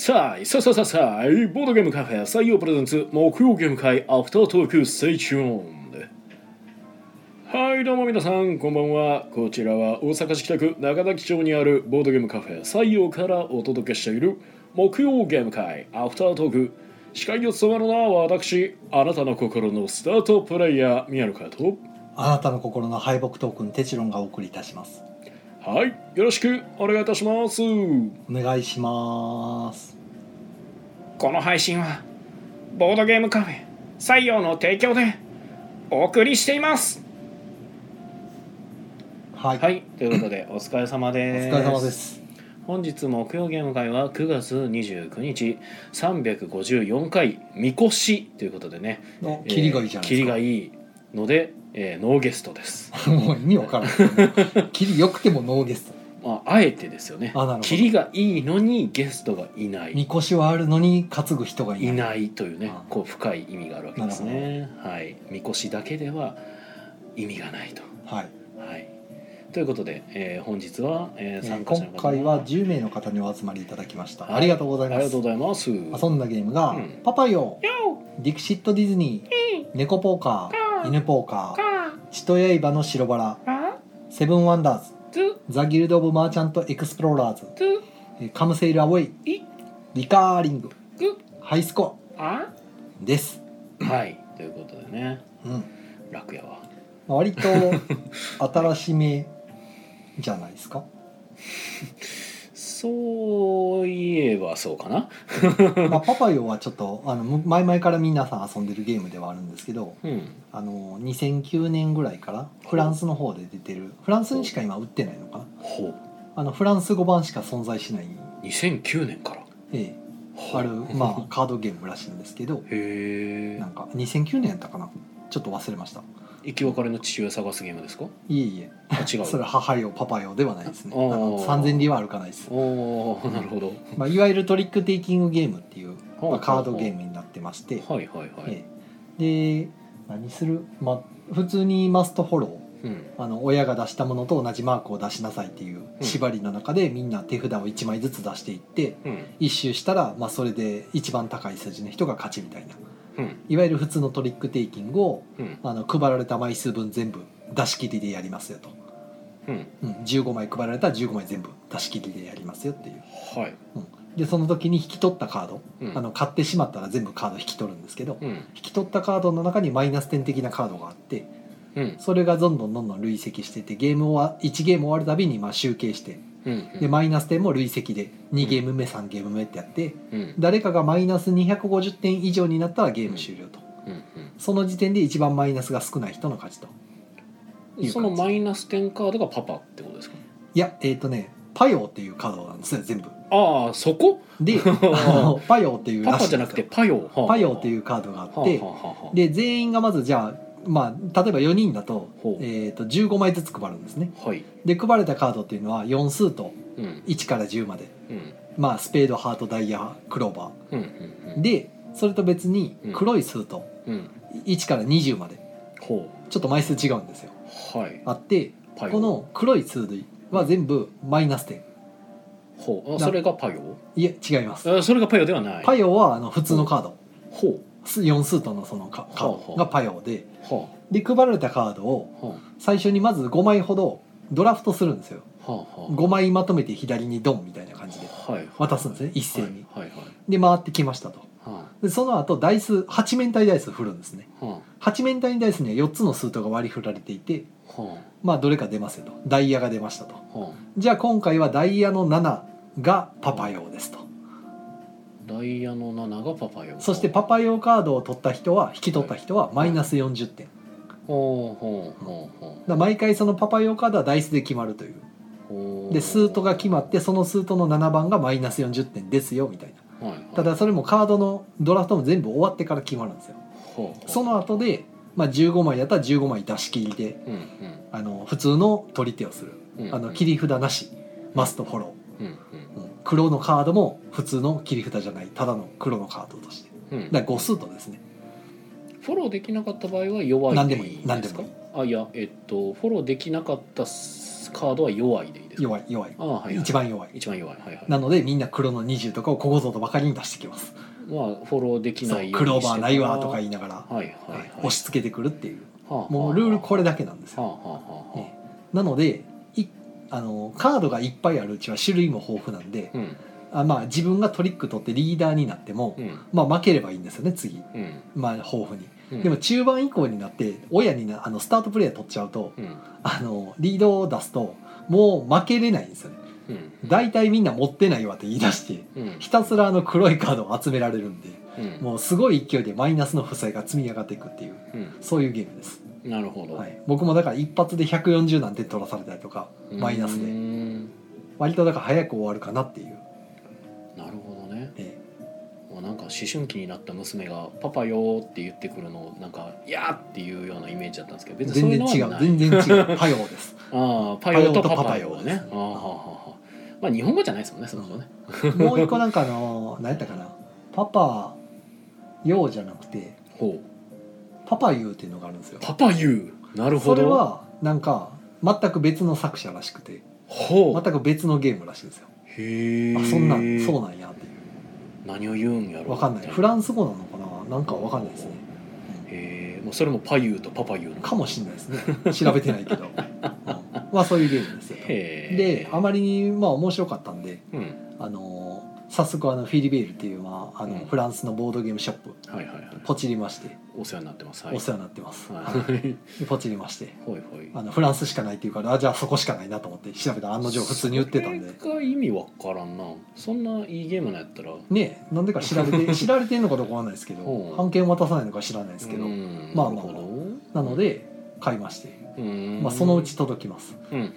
さあ、さあさあさあさあ、ボードゲームカフェ採用 presents 木曜ゲーム会アフタートーク stay tune はい、どうも皆さん、こんばんは。こちらは大阪市北区中崎町にあるボードゲームカフェ採用からお届けしている木曜ゲーム会アフタートーク。司会を務めるのは私、あなたの心のスタートプレイヤー、宮野川と。あなたの心の敗北トークンテチロンがお送りいたしますはい、よろしくお願いいたします。お願いします。この配信はボードゲームカフェ採用の提供でお送りしています。はい、はいということで お疲れ様おです。疲れ様です。本日木曜ゲーム会は9月29日354回みこしということでね。のキリがいいじゃないキリですか、がいいので、えーノーゲストです、もう意味わからないキリ良くてもノーゲスト。まあ、あえてですよね。あなるほど。キリがいいのにゲストがいない。みこしはあるのに担ぐ人がいない。いないというねあこう深い意味があるわけですね。はい。みこしだけでは意味がないと。はい、はい。ということで、えー本日は、えーえー参加者今回は10名の方にお集まりいただきました、はい。ありがとうございます。ありがとうございます。遊んだゲームが、うん。パパヨよディクシットディズニー、猫ポーカー、犬ポーカー。か。血と刃の白バラ。あ7 Wonders。つ。 The Guild of Merchant Explorers。 Come Sail Away。い。リカーリング。ぐ。ハイスコあ。アです、はい。ということでね。うん、楽やわ割と 新しめじゃないですか？そういえばそうかな。まあパパヨはちょっとあのむ前々から皆さん遊んでるゲームではあるんですけどうん。あの2009年ぐらいからフランスの方で出てるフランスにしか今売ってないのかな。ほう。あのフランス語版しか存在しない、2009年から。ええ。ある、まあ、カードゲームらしいんですけどなんか2009年やったかな。ちょっと忘れました生き別れの父親探すゲームですか？いえいえ。あ違う。それは母よパパよではないですね。あの3000里は歩かないです、おおなるほど。まあ、いわゆるトリックテイキングゲームっていう、まあ、カードゲームになってまして、はいはいはい、ええ。で何する、まあ、普通にマストフォローうん。あの親が出したものと同じマークを出しなさいっていう縛りの中でみんな手札を1枚ずつ出していってうん。一周したら、まあ、それで一番高い数字の人が勝ちみたいな。うんいわゆる普通のトリックテイキングをうん。あの配られた枚数分全部出し切りでやりますよと、うん。うん、15枚配られたら15枚全部出し切りでやりますよっていう、はい。うん、でその時に引き取ったカード、うん。あの買ってしまったら全部カード引き取るんですけど、うん。引き取ったカードの中にマイナス点的なカードがあってうん。それがどんどんどんどん累積しててゲームは1ゲーム終わるたびにまあ集計してうんでマイナス点も累積で。2ゲーム目3ゲーム目ってやって。うん。誰かがマイナス250点以上になったらゲーム終了と。うんその時点で一番マイナスが少ない人の勝ちとうんそのマイナス点カードがパパってことですか？いやえっ、とねパヨーっていうカードなんですよ全部。ああそこ？で パヨーっていうパパじゃなくてパヨパヨーってういうカードがあはってで全員がまずじゃあまあ例えば4人だと,、ほう。えー、と15枚ずつ配るんですね。はい。で配られたカードっていうのは4数とうん。1から10まで。うん。まあスペードハートダイヤクローバうんうんーでそれと別にうん。黒い数とうん。1から20まで。ほちょっと枚数違うんですよ。うはい。あってこの黒い数類は全部マイナス点。ほう。あそれがパヨいえ違います。あそれがパヨではない。パヨはあの普通のカード。ほ4数とのそのカカードがパヨでで配られたカードを最初にまず5枚ほどドラフトするんですよ。あはあは5枚まとめて左にドンみたいな感じで渡すんですね一斉に、で回ってきましたと。はでその後ダイス8面体ダイス振るんですね。あは8面体ダイスには4つの数とが割り振られていてまあどれか出ますよと。ダイヤが出ましたと。じゃあ今回はダイヤの7がパパ用ですと。あダイヤの7がパパヨそしてパパ用カードを取った人は引き取った人はマイナス40点。ほうほうほうほら毎回そのパパ用カードはダイスで決まるという。うほう。でスートが決まってそのスートの7番がマイナス40点ですよみたいな。はいはい。ただそれもカードのドラフトも全部終わってから決まるんですよ。ほうその後で、まあ、15枚やったら15枚出し切りでうんあの普通の取り手をする。うんあの切り札なし。マストフォロうんうんー、うん黒のカードも普通の切り札じゃないただの黒のカードとして。うん。うんだから5スートですね。フォローできなかった場合は弱い何でもいいですか？何でもいい。あいやえっとフォローできなかったカードは弱いでいいですか？弱い弱い。ああはい、はい、一番弱い。一番弱い。はいはい。なのでみんな黒の20とかをここぞとばかりに出してきます。まあフォローできないようクローバーないわとか言いながら、はいはいはい。押し付けてくるっていう。はあもうルールこれだけなんですよ。はあはあはあ。はねなのでいあのカードがいっぱいあるうちは種類も豊富なんであうん。あまあ自分がトリック取ってリーダーになっても、うん。まあ負ければいいんですよね次。うん。まあ豊富に、うん。でも中盤以降になって親になあのスタートプレイヤー取っちゃうとうん。あのリードを出すともう負けれないんですよね。うん。大体みんな持ってないわって言い出してうん。ひたすらあの黒いカードを集められるんでうん。もうすごい勢いでマイナスの負債が積み上がっていくっていううん。そういうゲームです、なるほど、はい、僕もだから一発で140なんて取らされたりとかマイナスで。ん割とだから早く終わるかなっていう、なるほどね。えもうなんか思春期になった娘が「パパよ」って言ってくるのをなんか「やー」っていうようなイメージだったんですけどえ別に全然違う。全然違う。パヨ です。ああパヨとパパパヨねああはあはまあ日本語じゃないですもんねそもそもね。もう一個なんかあの何やったかな。パパヨウじゃなくてほうパパユーっていうのがあるんですよ。パパユー。なるほど。それはなんか全く別の作者らしくて。ほう。全く別のゲームらしいんですよ。へえあそんなんそうなんやっていう。何を言うんやろわかんない。フランス語なのかななんかわかんないですね、へえもうそれもパユーとパパユーの。かもしれないですね。調べてないけど、うん。まあそういうゲームですよへえであまりにまあ面白かったんでうん。あのー早速あのフィリベールっていう、まあ、あのうん。フランスのボードゲームショップはいはいはい。ポチりまして。お世話になってます。はいお世話になってます、ははい。ポチりまして。ほいあのフランスしかないっていうからあじゃあそこしかないなと思って調べたら案の定普通に売ってたんで。それが意味わからんな。そんないいゲームなんやったら。ねえ。なんでか調べて 知られてんのかどうかわかんないですけどう。ん版権を渡さないのか知らないですけど。うん。まあまあなので買いまして、まあ、そのうち届きます。うんうん。っ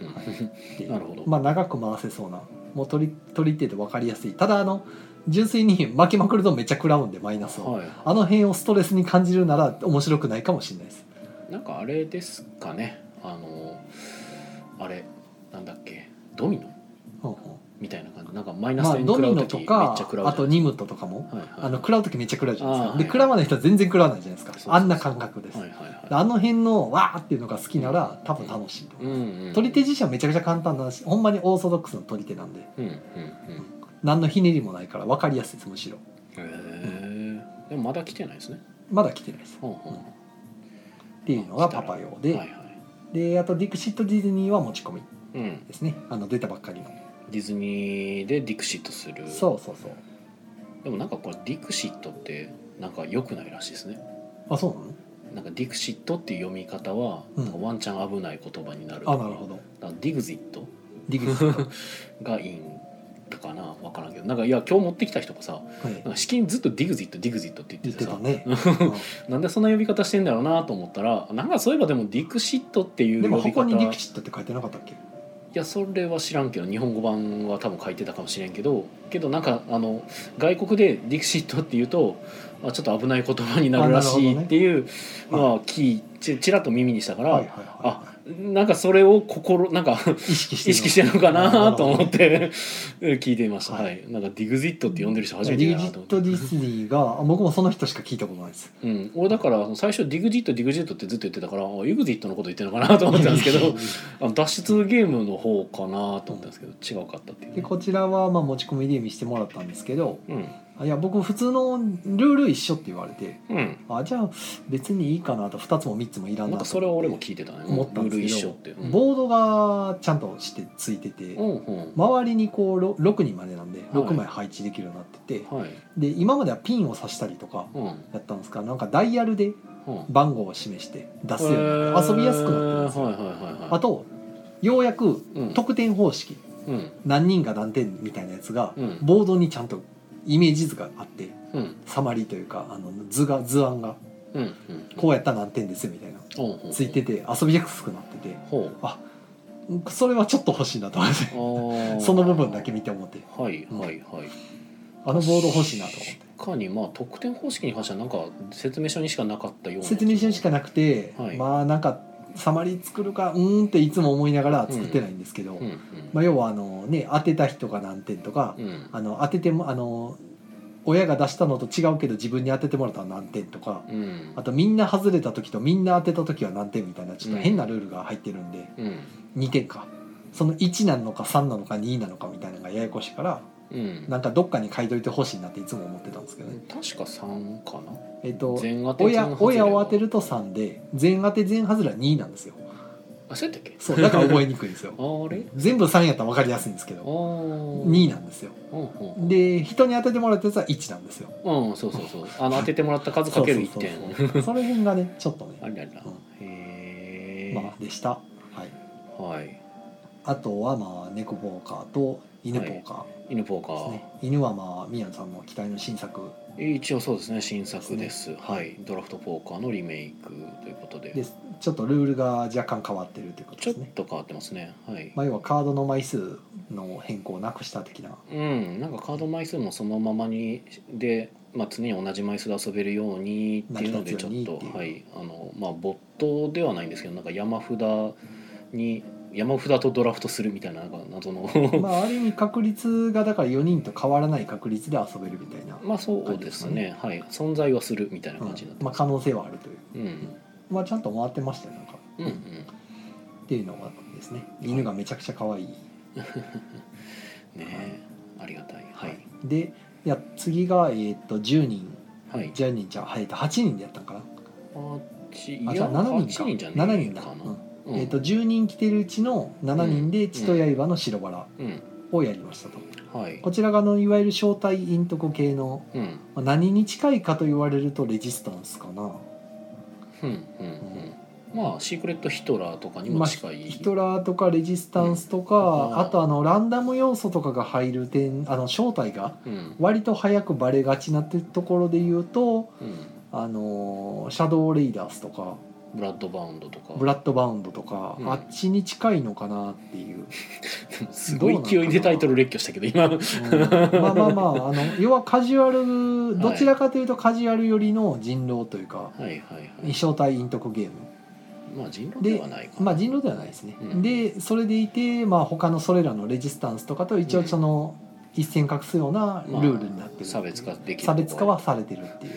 ていう。なるほど。まあ長く回せそうなもう取り取り手で分かりやすい。ただあの純粋に巻きまくるとめっちゃ食らうんでマイナスを、はい。あの辺をストレスに感じるなら面白くないかもしれないです。なんかあれですかね。あのあれなんだっけ。ドミノ？うんう。んみたいな感じ。なんかマイナスまあ点ドミノと食らう時めっかちゃ食らうじゃんあとニムトとかもはいはい。あの食らう時めっちゃ食らうじゃないですか。であーはい食らわない人は全然食らわないじゃないですか。あんな感覚です、はいはいはい。あの辺のわーっていうのが好きなら多分楽しいと思う、うんうん取り手自身はめちゃくちゃ簡単だしほんまにオーソドックスの取り手なんで。うんうんうん。何のひねりもないから分かりやすいですむしろ。へえでもまだ来てないですね。まだ来てないです。ほうほう。っていうのがパパ用で、はいはい。であとディクシットディズニーは持ち込みうん。ですね。あの出たばっかりのディズニーでディクシットする。そうそうそう。でもなんかこれディクシットってなんか良くないらしいですね。あそうなの？なんかディクシットっていう読み方は、うん。なんかワンチャン危ない言葉になるあなるほど。だからディグジット？ディクシット？がいいんかな？分からんけど。なんかいや今日持ってきた人がさはい。なんか至近ずっとディグジットディグジットって言言っっててさたね、なんでそんな呼び方してんだろうなと思ったらなんかそういえばでもディクシットっていううんでも呼び方。いここにディクシットって書いてなかったっけ？やそれは知らんけど日本語版は多分書いてたかもしれんけどけどなんかあの外国でディクシットっていうとあちょっと危ない言葉になるらしいっていうのは聞いちちらっと耳にしたから、はいはいはい。あなんかそれを心なんか意識して意識してるのかなと思っデて 聞いていました、ははい。いなんかディグジットって呼んでる人初めィてだなジッと思って。トディズニーがあ僕もその人しか聞いたことないです。うん、俺だから最初ディグジットディグジットってずっと言ってたからあエグジットのこと言ってるのかなと思ってたんですけど あの脱出ゲームの方かなと思ったんですけど違うかったっていうね、でこちらはまあ持ち込みで見せてもらったんですけどうん。あいや僕普通のルール一緒って言われてうん。あじゃあ別にいいかなと2つも3つもいらんなと。それは俺も聞いてたね。思ったんルールですけどうん、ボードがちゃんとしてついててうんうん。周りにこうろ6人までなんではい。6枚配置できるようになってて、はい。で今まではピンを刺したりとかうん。やったんですがなんかダイヤルでうん。番号を示して出すように遊びやすくなってるんですよ、はいはいはいはい。あとようやくうん。得点方式うん。何人が何点みたいなやつがうん。ボードにちゃんとイメージ図があってうん。サマリーというかあの図が図案がうんうん。こうやったら何点ですみたいな。ついてて遊びやすくなっててほう。それはちょっと欲しいなと思って。その部分だけ見て思って。はいはいはい。あのボード欲しいなと思って。確かにまあ得点方式に関してはなんか説明書にしかなかったような説明書しかなくて、はい。まあなんかサマリー作るかうーんっていつも思いながら作ってないんですけど、うんうんまあ、要はあのね当てた人が何点とか、うん。あの当ててもあの親が出したのと違うけど自分に当ててもらったら何点とかうん。あとみんな外れた時とみんな当てた時は何点みたいなちょっと変なルールが入ってるんで、うん。2点か。その1なのか3なのか2なのかみたいなのがややこしいからうん。なんかどっかに書いといてほしいなっていつも思ってたんですけどね、確か3かな。えっと親親を当てると3で全当て全外れは2なんですよ。あそうやったっけ？そうだから覚えにくいんですよ。あれ？全部3やったら分かりやすいんですけあどー。2なんですよ。うんうんで人に当ててもらったやつは1なんですよ。うんそうそうそう。あの当ててもらった数かける1点。その辺 がねちょっとね。あれあれだ。うん。へえまあでした。はい。はい。あとはまあ猫ポーカーと犬ポーカー。犬ポーカー。ね、犬はまあ宮野さんの期待の新作。一応そうですね新作です。ね。はい。ドラフトポーカーのリメイクということで。ちょっとルールが若干変わってるということちょっですねと変わってますね。はい。まあ、要はカードの枚数の変更をなくした的な。うん。なんかカード枚数もそのままにで、まあ、常に同じ枚数で遊べるようにっていうのでちょっとはい。あのまあボットではないんですけどなんか山札に山札とドラフトするみたいな謎の。まあある意味確率がだから4人と変わらない確率で遊べるみたいな、まあそうですね。はい。存在はするみたいなうん感じになってまあ、可能性はあるという。うん。まあちゃんと回ってましたよなんか、うんうん。っていうのがですね。犬がめちゃくちゃ可愛い、ねえ。ありがたい。はい。でいや次が、えー、と10人。はい。10人じゃあ、はい、8人でやったんかな？あじゃあ7人8か人じゃね7人だ、かなうん。えー、と10人来てるうちの7人で血と刃の白バラうん。をやりましたと、はい。こちらがあのいわゆる招待イントコ系のうん。まあ何に近いかと言われるとレジスタンスかな、うんうんうん。まあシークレットヒトラーとかにも近い、ヒトラーとかレジスタンスとか、うん。あとあのランダム要素とかが入る点あの正体がうん。割と早くバレがちなってところで言うとうん。あのシャドウレイダースとかブラッドバウンドとか。ブラッドバウンドとか、うん。あっちに近いのかなっていう、すごい勢いでタイトル列挙したけど今。うん。まあまあまああの要はカジュアルどちらかというとカジュアル寄りの人狼というか、はいはいはい。正体イントコゲーム。まあ人狼ではないかな。まあ人狼ではないですね、うん。でそれでいて、まあ、他のそれらのレジスタンスとかと一応その一線画すようなルールになってる、差別化できる差別化はされてるっていう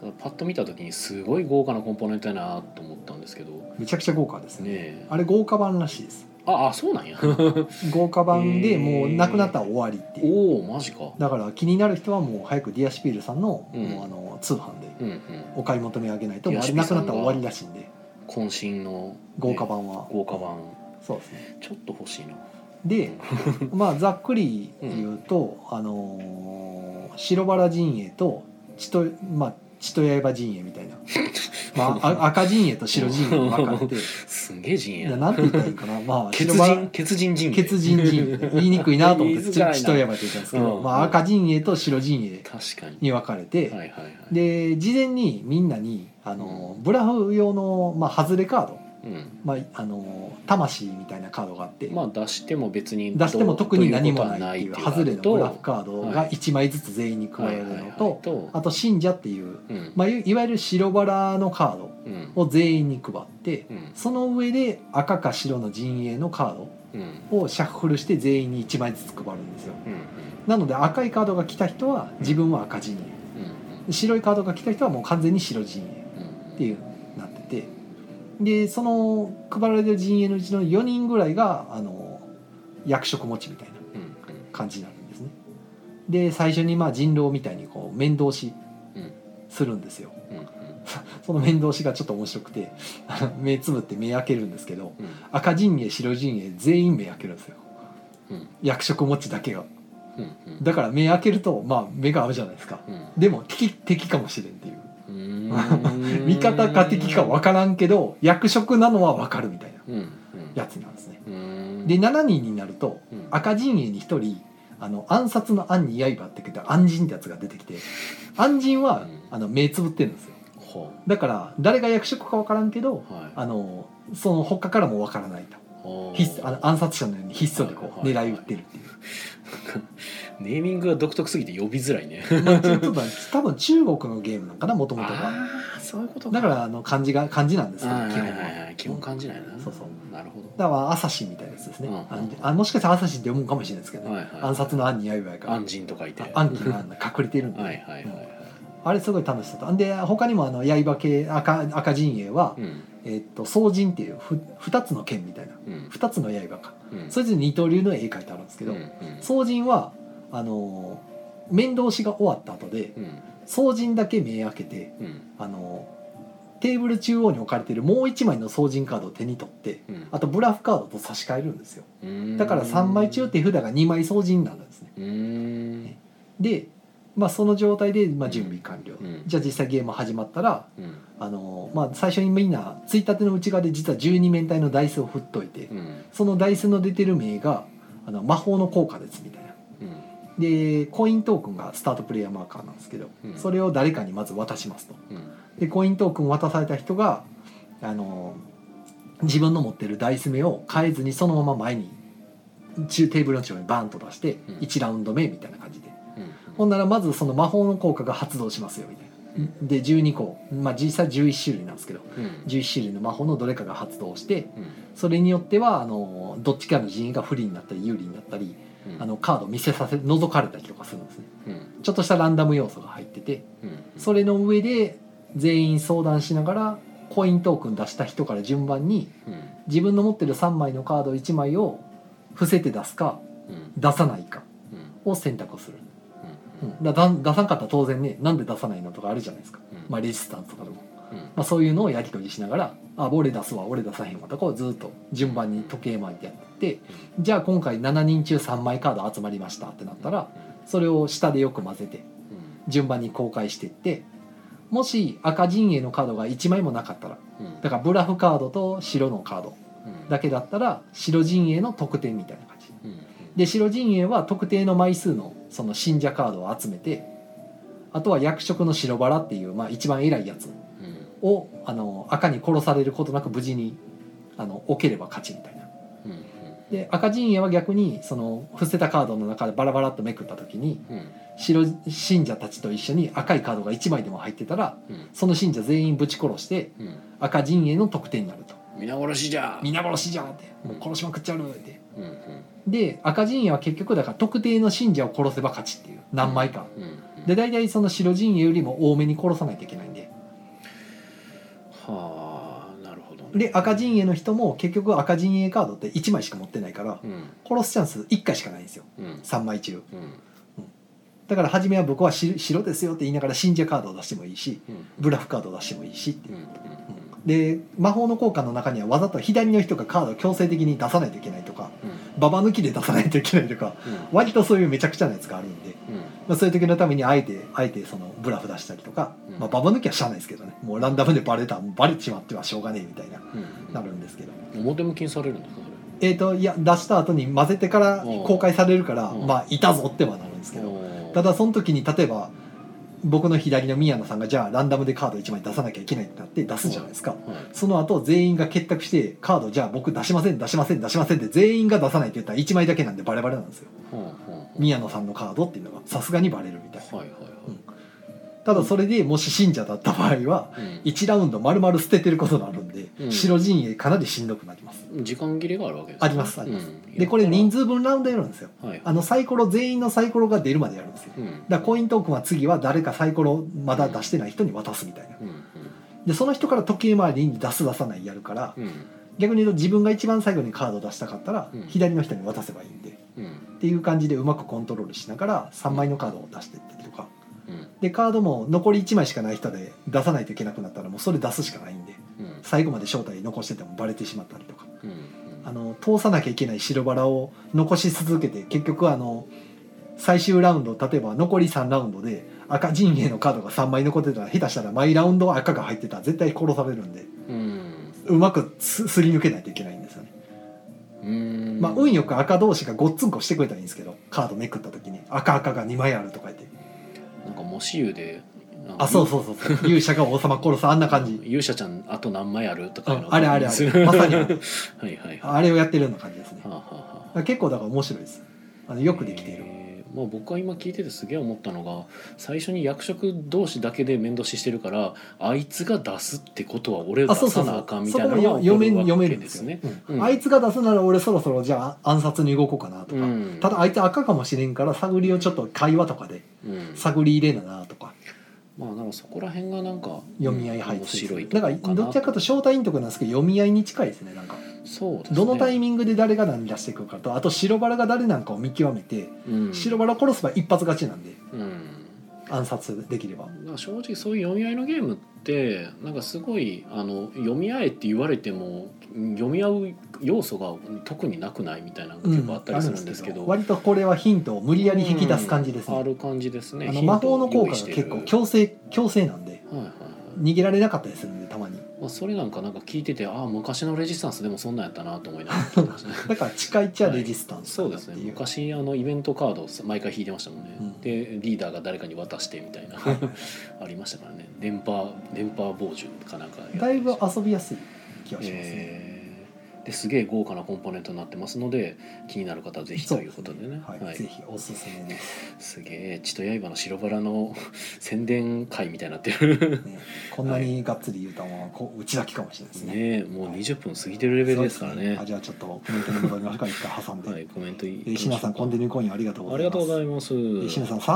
ただパッと見た時にすごい豪華なコンポーネントやなと思ったんですけど。めちゃくちゃ豪華ですね。ねえ。あれ豪華版らしいです。ああそうなんや。豪華版でもうなくなったら終わりっていう。おおマジか。だから気になる人はもう早くディアシピールさんの,、うん。もうあの通販でお買い求めあげないとうなくなったら終わりらしいんで。渾身の、ね豪華版は、豪華版。そうですね。ちょっと欲しいな。で まあざっくり言うと、あのー白バラ陣営と血とまあ血と刃陣営みたいな、まあ、あ赤陣営と白陣営に分かれて。すんげえ陣営やいやなんて言ったらいいかな。まあ 血人血人陣営。血陣陣営。言いにくいなと思って血血と刃って言ったんですけど、うんまあ、赤陣営と白陣営確かに。に分かれて、はいはいはい。で事前にみんなにあの、ブラフ用の、まあ、外れカード、うん。まあ、あの魂みたいなカードがあって、まあ出しても別に出しても特に何もないっていう外れのブラフとカードがはい。1枚ずつ全員に配られるのととあと信者っていう、うん。まあ、いいわゆる白バラのカードうん。を全員に配ってうん。その上で赤か白の陣営のカーうん。ドをシャッフルして全員に1枚ずつ配るんですよ。うんなので赤いカードが来た人は自分は赤陣営。うん白いカードが来た人はもう完全に白陣営うんっていうでその配られてる陣営のうちの4人ぐらいがあの役職持ちみたいなうん感じになるんですね。で最初にまあ人狼みたいにこう面倒しうんするんですよ。うんうん。その面倒しがちょっと面白くて 目つぶって目開けるんですけどうん。赤陣営白陣営全員目開けるんですよ。うん。役職持ちだけが。うんうん。だから目開けるとまあ目が合うじゃないですか。うん。でも敵敵かもしれんっていう味方か敵か分からんけど役職なのは分かるみたいなやつなんですね。で7人になるとうん。赤陣営に1人あの暗殺の暗に刃って言って暗人ってやつが出てきて暗人はうん。あの目つぶってるんですよ。ほだから誰が役職か分からんけどうはい。あのその他からも分からないと。ほう。ひっあの暗殺者のようにひっそりこう狙い撃ってるっていう、ネーミングが独特すぎて呼びづらいね。まあ、ちょっと多分中国のゲームなんかなもともとがそういうことだからあの漢字が漢字なんですけど基本は。基本感じないな。そうそう。なるほど。だからアサシンみたいなやつですね、うんあもしかしたらアサシンって読むんかもしれないですけど、ねはいはい。暗殺の暗に刃やから。暗人と書いて。あ暗記が隠れてるんで、はいはいはいはい。あれすごい楽しそうだで他にもあの刃系赤赤陣営は、うん。えっと双陣っていうふ2つの剣みたいな。うん。2つの刃か。うん。それぞれ二刀流の絵描いてあるんですけど、うんうん。はあのー面通しが終わった後でうん。双陣だけ目開けてうん。あのーテーブル中央に置かれてるもう一枚の双陣カードを手に取ってうん。あとブラフカードと差し替えるんですよ。うん。だから3枚中手札が2枚双陣なんですね。うーん。で、まあ、その状態で、まあ、準備完了、うん。じゃあ実際ゲーム始まったらうん。あのー、まあ、最初にみんなついたての内側で実は12面体のダイスを振っといてうん。そのダイスの出てる名があの魔法の効果ですみたいな。うんでコイントークンがスタートプレイヤーマーカーなんですけど、うん。それを誰かにまず渡しますと。うん。でコイントークン渡された人があの自分の持ってるダイス目を変えずにそのまま前に中テーブルの中央にバーンと出してうん。1ラウンド目みたいな感じで、うん。ほんならまずその魔法の効果が発動しますよみたいな。で12個まあ実際11種類なんですけどうん。11種類の魔法のどれかが発動してうん。それによってはあのどっちかの陣営が不利になったり有利になったりうんあのカードを見せさせ覗かれたりとかするんですね。うん。ちょっとしたランダム要素が入っててうん。それの上で全員相談しながらコイントークン出した人から順番にうん。自分の持ってる3枚のカード1枚を伏せて出すかうん。出さないかうん。を選択する、うん。うん、だだ出さんかったら当然ねなんで出さないのとかあるじゃないですか、うん。まあ、レジスタンスとかでも、うんまあ、そういうのをやり取りしながら「あ俺出すわ俺出さへんわ」とかをずっと順番に時計回りでやってじゃあ今回7人中3枚カード集まりましたってなったらそれを下でよく混ぜて順番に公開していってもし赤陣営のカードが1枚もなかったらだからブラフカードと白のカードうん。だけだったら白陣営の得点みたいな感じ。うん。で白陣営は特定の枚数のその信者カードを集めてあとは役職の白バラっていう、まあ、一番偉いやつうんをあの赤に殺されることなく無事にあの置ければ勝ちみたいな。うんうん。で赤陣営は逆にその伏せたカードの中でバラバラっとめくった時にうん。白信者たちと一緒に赤いカードが1枚でも入ってたらうん。その信者全員ぶち殺してうん。赤陣営の得点になると。皆殺しじゃ。皆殺しじゃんってもう殺しまくっちゃうって。うんうん。で赤陣営は結局だから特定の信者を殺せば勝ちっていう何枚かうんうんで大体その白陣営よりも多めに殺さないといけないで赤陣営の人も結局赤陣営カードって1枚しか持ってないからうん。殺すチャンス1回しかないんですよ。うん。3枚中うん。だから初めは僕はし白ですよって言いながら信者カードを出してもいいしうん。ブラフカードを出してもいいしっていう。うん。うんで魔法の効果の中にはわざと左の人がカードを強制的に出さないといけないとかババ抜きで出さないといけないとかうん。割とそういうめちゃくちゃなやつがあるんで、うん。まあ、そういう時のためにあえてあえてそのブラフ出したりとか、うん。まあ、ババ抜きはしゃあないですけどね。もうランダムでバレたらバレちまってはしょうがねえみたいなうん。なるんですけど表向きにされるんですかそえー、といや出した後に混ぜてからうん公開されるから、うんまあいたぞってはなるんですけど、ただその時に例えば僕の左の宮野さんがじゃあランダムでカード1枚出さなきゃいけないってなって出すじゃないですか、はい。その後全員が結託してカードじゃあ僕出しません出しません出しませんって全員が出さないって言ったら1枚だけなんでバレバレなんですよ。宮野さんのカードっていうのがさすがにバレるみたいな。はいはいはい。ただそれでもし信者だった場合はうん。1ラウンド丸々捨ててることになるんで、うん。白陣営かなりしんどくなります時間切れがあるわけですね。ありますあります。うん。でこれ人数分ラウンドやるんですよ。はいあのサイコロ全員のサイコロが出るまでやるんですよ。うん。だコイントークンは次は誰かサイコロまだ出してない人に渡すみたいな。うん。でその人から時計回りに出す出さないやるからうん。逆に言うと自分が一番最後にカードを出したかったらうん。左の人に渡せばいいんでうん。っていう感じでうまくコントロールしながら3枚のカードを出していったりとか。うん。でカードも残り1枚しかない人で出さないといけなくなったらもうそれ出すしかないんでうん。最後まで正体残しててもバレてしまったりとか。うんあの通さなきゃいけない白バラを残し続けて結局あの最終ラウンド例えば残り3ラウンドで赤陣営のカードが3枚残ってたら下手したら毎ラウンド赤が入ってたら絶対殺されるんでうん。うまくすすり抜けないといけないんですよね、うん。まあ運よく赤同士がごっつんこしてくれたらいいんですけどカードめくった時に赤赤が2枚あるとか言って。なんか模試湯であそうそうそうそう。勇者が王様殺すあんな感じ。勇者ちゃんあと何枚あるとかいうの。ああれあれあれ。まさにあれ。はいはいはい。あれをやってるような感じですね。はあはあはあ。結構だから面白いです。あのよくできている。えーまあ、僕は今聞いててすげえ思ったのが最初に役職同士だけで面倒ししてるからあいつが出すってことは俺出あそうそうそう。さなあかんみそたいなのが読め読めるんですすよね。うん。うん。あいつが出すなら俺そろそろじゃあ暗殺に動こうかなとか、うん。ただあいつ赤かもしれんから探りをちょっと会話とかでうん。探り入れななとかまあなんかそこら辺がなんか読み合い入面ってる。白いとだからどっちかというと招待員とかなんですけど読み合いに近いですねなんか。そうですね。どのタイミングで誰が何出してくるかとあと白バラが誰なんかを見極めてうん。白バラ殺せば一発勝ちなんで。うん暗殺できれば。正直そういう読み合いのゲームってなんかすごいあの読み合えって言われてもうん読み合う要素が特になくないみたいなのが結構あったりするんですけど,、割とこれはヒントを無理やり引き出す感じですね、うんある感じですね。あの魔法の効果が結構強制強制なんではいはいはい。逃げられなかったりするんでたまにまあ、それなんかなんか聞いててああ昔のレジスタンスでもそんなんやったなと思いながら聞いてましたね。だから近いっちゃレジスタンスそうですね。昔あのイベントカードを毎回引いてましたもんね、うん。でリーダーが誰かに渡してみたいな。ありましたからね。電波電波傍受かなんかだいぶ遊びやすい気がしますね、えーですげえ豪華なコンポーネントになってますので気になる方はぜひということでね。はい。はい。ぜひおすすめです、すげえ血と刃の白バラの 宣伝会みたいになってる。ね、こんなにがっつり言うともうこう内だけかもしれないですね。ねもう20分過ぎてるレベルですからね。そうあじゃあちょっとコメントに戻りましょうか一回挟んで、はいコメントいえー石野さんコンティニューコインありがとうごありがざいます。とうございます。石野さんさ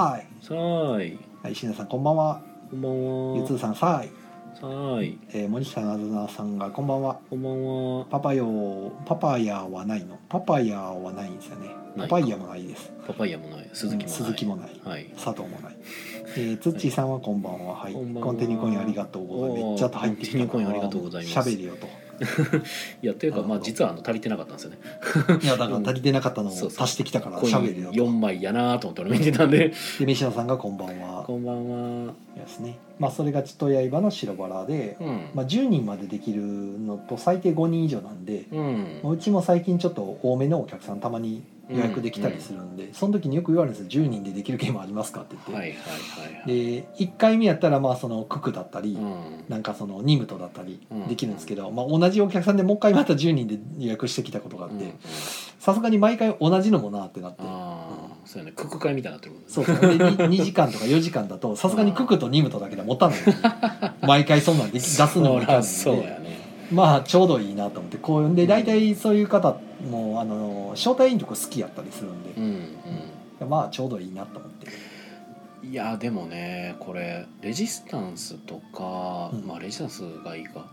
さーい。いはい石野さんこんばんは。こんばんは。ゆつーさんさい、さーい。えー、森下なずなさんがこんばんは。こんばんは。パパヨパパヤはないの？パパヤはないんですよね。ないパパイヤもないです。パパイヤもない。鈴木もない。鈴木もない。はい。佐藤もない。えー、つっちーさんはこんばんは。はい。こんばんは。コンテニコインありがとうございます。めっちゃ入ってきたな。コンテニコインありがとうございます。喋るよと。いやというかまあ実はあの足りてなかったんですよねいやだから足りてなかったのをそうそう足してきたからコイン喋るよと。4枚やなと思って俺見てたんでで西野さんがこんばんは。こんばんはですね。まあそれが血と刃の白バラで、うんまあ10人までできるのと最低5人以上なんで。うんうちも最近ちょっと多めのお客さんたまに予約できたりするんで、その時によく言われるんですよ。10人でできるゲームありますかって言って、で1回目やったらまあそのククだったり、うん。なんかそのニムトだったりうん。できるんですけど、まあ、同じお客さんでもう一回また10人で予約してきたことがあっうんうん。てさすがに毎回同じのもなってなって。そうやね。クック会みたいになってるもんね。そうそう。で 2, 時間とか4時間だとさすがにククとニムトだけでは持たない。毎回そんなんで出すのもいかんそのそうやねまあちょうどいいなと思ってこうで大体そういう方もあの招待員とか好きやったりするんで、うんまあちょうどいいなと思って。うんいやでもねこれレジスタンスとか、うん。まあレジスタンスがいいか。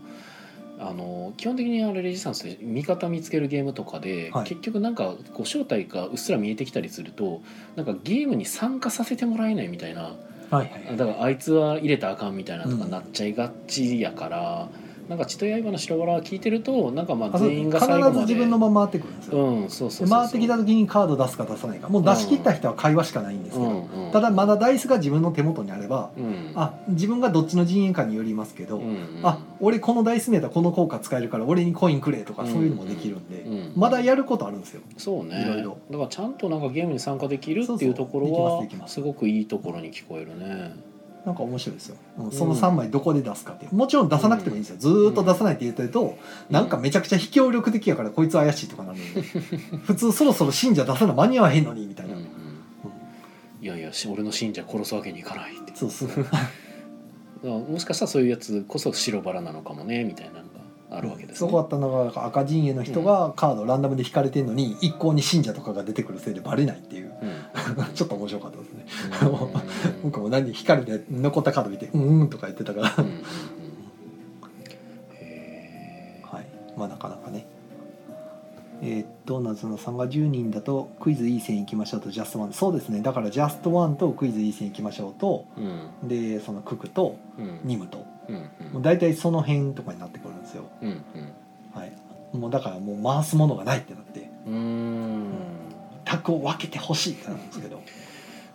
あの基本的にあれレジスタンスで味方見つけるゲームとかで、はい。結局なんかこう正体がうっすら見えてきたりするとなんかゲームに参加させてもらえないみたいな。はいはい。だからあいつは入れたらあかんみたいなとかなっちゃいがちやから、なんか血と刃の白バラ聞いてるとなんかまあ全員が必ず最後まで。自分のまま回ってくるんですよ、うんそうそう。回ってきた時にカード出すか出さないか。もう出し切った人は会話しかないんですけど、うんうん。ただまだダイスが自分の手元にあれば、うん。あ自分がどっちの陣営かによりますけど、うんうん。あ俺このダイス名だこの効果使えるから俺にコインくれとかうんそういうのもできるんで、うんまだやることあるんですよ。そうね。いろいろだからちゃんとなんかゲームに参加できるっていうところはすごくいいところに聞こえるねなんか面白いですよ、うん。その3枚どこで出すかってもちろん出さなくてもいいんですよ、ずーっと出さないって言ってると、なんかめちゃくちゃ非協力的やからこいつ怪しいとかなるんで。普通そろそろ信者出さな間に合わへんのにみたいな、うんうんいやいやし俺の信者殺すわけにいかないって。そうそう。もしかしたらそういうやつこそ白バラなのかもねみたいなあるわけですね。そこあったのが赤陣営の人がカードランダムで引かれてるのに一向に信者とかが出てくるせいでバレないっていう。うん。ちょっと面白かったですね。うん。僕も何引かれて残ったカード見て「うんうん」とか言ってたから。うんうんうん。へ はい。まあなかなかね。えーっと夏野さんが10人だとクイズいい線いきましょうとジャストワン。そうですね。だからジャストワンとクイズいい線いきましょうとーうん。でそのククとうん。ニムとうんもう大体その辺とかになってくるんですよ。うんうん。はい。もうだからもう回すものがないってなって。うん。うん。卓を分けてほしいってなるんですけど。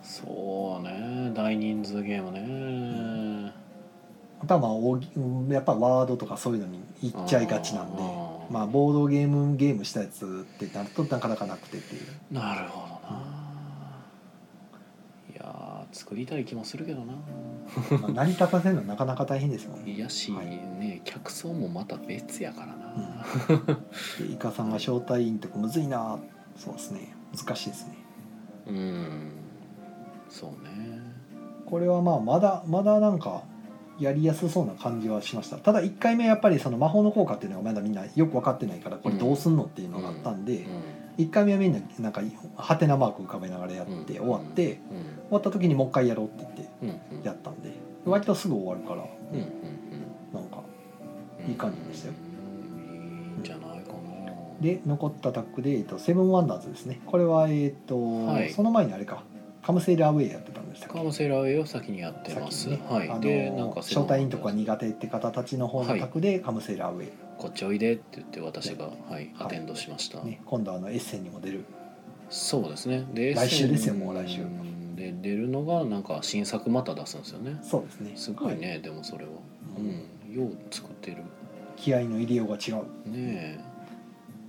そうね。大人数ゲームね。あとはまあやっぱワードとかそういうのにいっちゃいがちなんで。まあボードゲームゲームしたやつってなるとなかなかなくてっていう。なるほどな作りたい気もするけどな。まあ成り立たせるのはなかなか大変ですもんね。いやし、はい。ね客層もまた別やからな、でイカさんが招待員とかむずいな。そうですね。難しいですね。うん。そうね。これはまあまだまだなんかやりやすそうな感じはしました。ただ1回目やっぱりその魔法の効果っていうのがまだみんなよく分かってないからこれどうすんのっていうのがあったんで、1回目はみんななんかハテナマーク浮かべながらやって終わって終わった時にもう一回やろうって言ってやったんで割とすぐ終わるからうなんかうん。いい感じでしたよ。うんいいんじゃないかな。で残ったタッグで、えっと、セブンワンダーズですね。これはえっ、と、はい。その前にあれかカムセイラーウェイやってたんでしたカムセラーウェイを先にやってます、ね。はい。あのでなんか招待員とか苦手って方たちの方のタッグでカムセイラーウェイ、こっちおいでって言って私が、はい、アテンドしました、ね、今度あのエッセンにも出る。そうですね。で来週ですよもう来週。で出るのがなんか新作また出すんですよね。そうですね。すごいね、はでもそれは。うん。うんよう作ってる。気合の入れようが違う。ね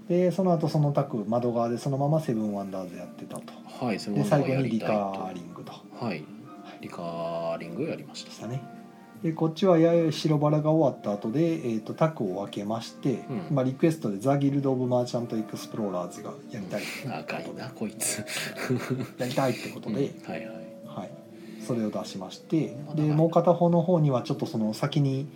でその後そのタッグ窓側でそのまま7 Wonders やってたと。えはいそので最後ままやりにリカーリングと。はい。リカーリングをやりました。でしたねでこっちはやや白バラが終わった後で、えー、とタッグを分けまして、うん。まあ、リクエストで「 The Guild of Merchant Explorers」がやりたい。赤いなこいつ。やりたいってことで、うん。はいはい。はい、それを出しましてでもう片方の方にはちょっとその先に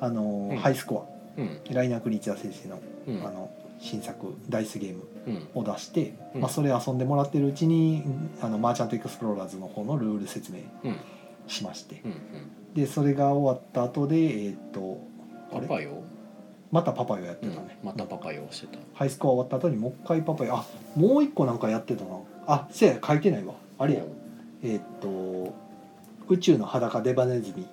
あの、うん。ハイスコうん。アライナー・クリーチャー先生の,、うん。あの新作ダイスゲームうん。を出して、うん。まあ、それ遊んでもらってるうちにあの Merchant Explorers の方のルール説明うん。しまして。うんうんでそれが終わった後でえーっとあれ？パパヨまたパパヨやってうんたね、またパパヨをしてた。ハイスコア終わった後にもう一回パパヨあもう一個なんかやってたな。あせや書いてないわ。あれや。えーっと宇宙の裸デバネズミ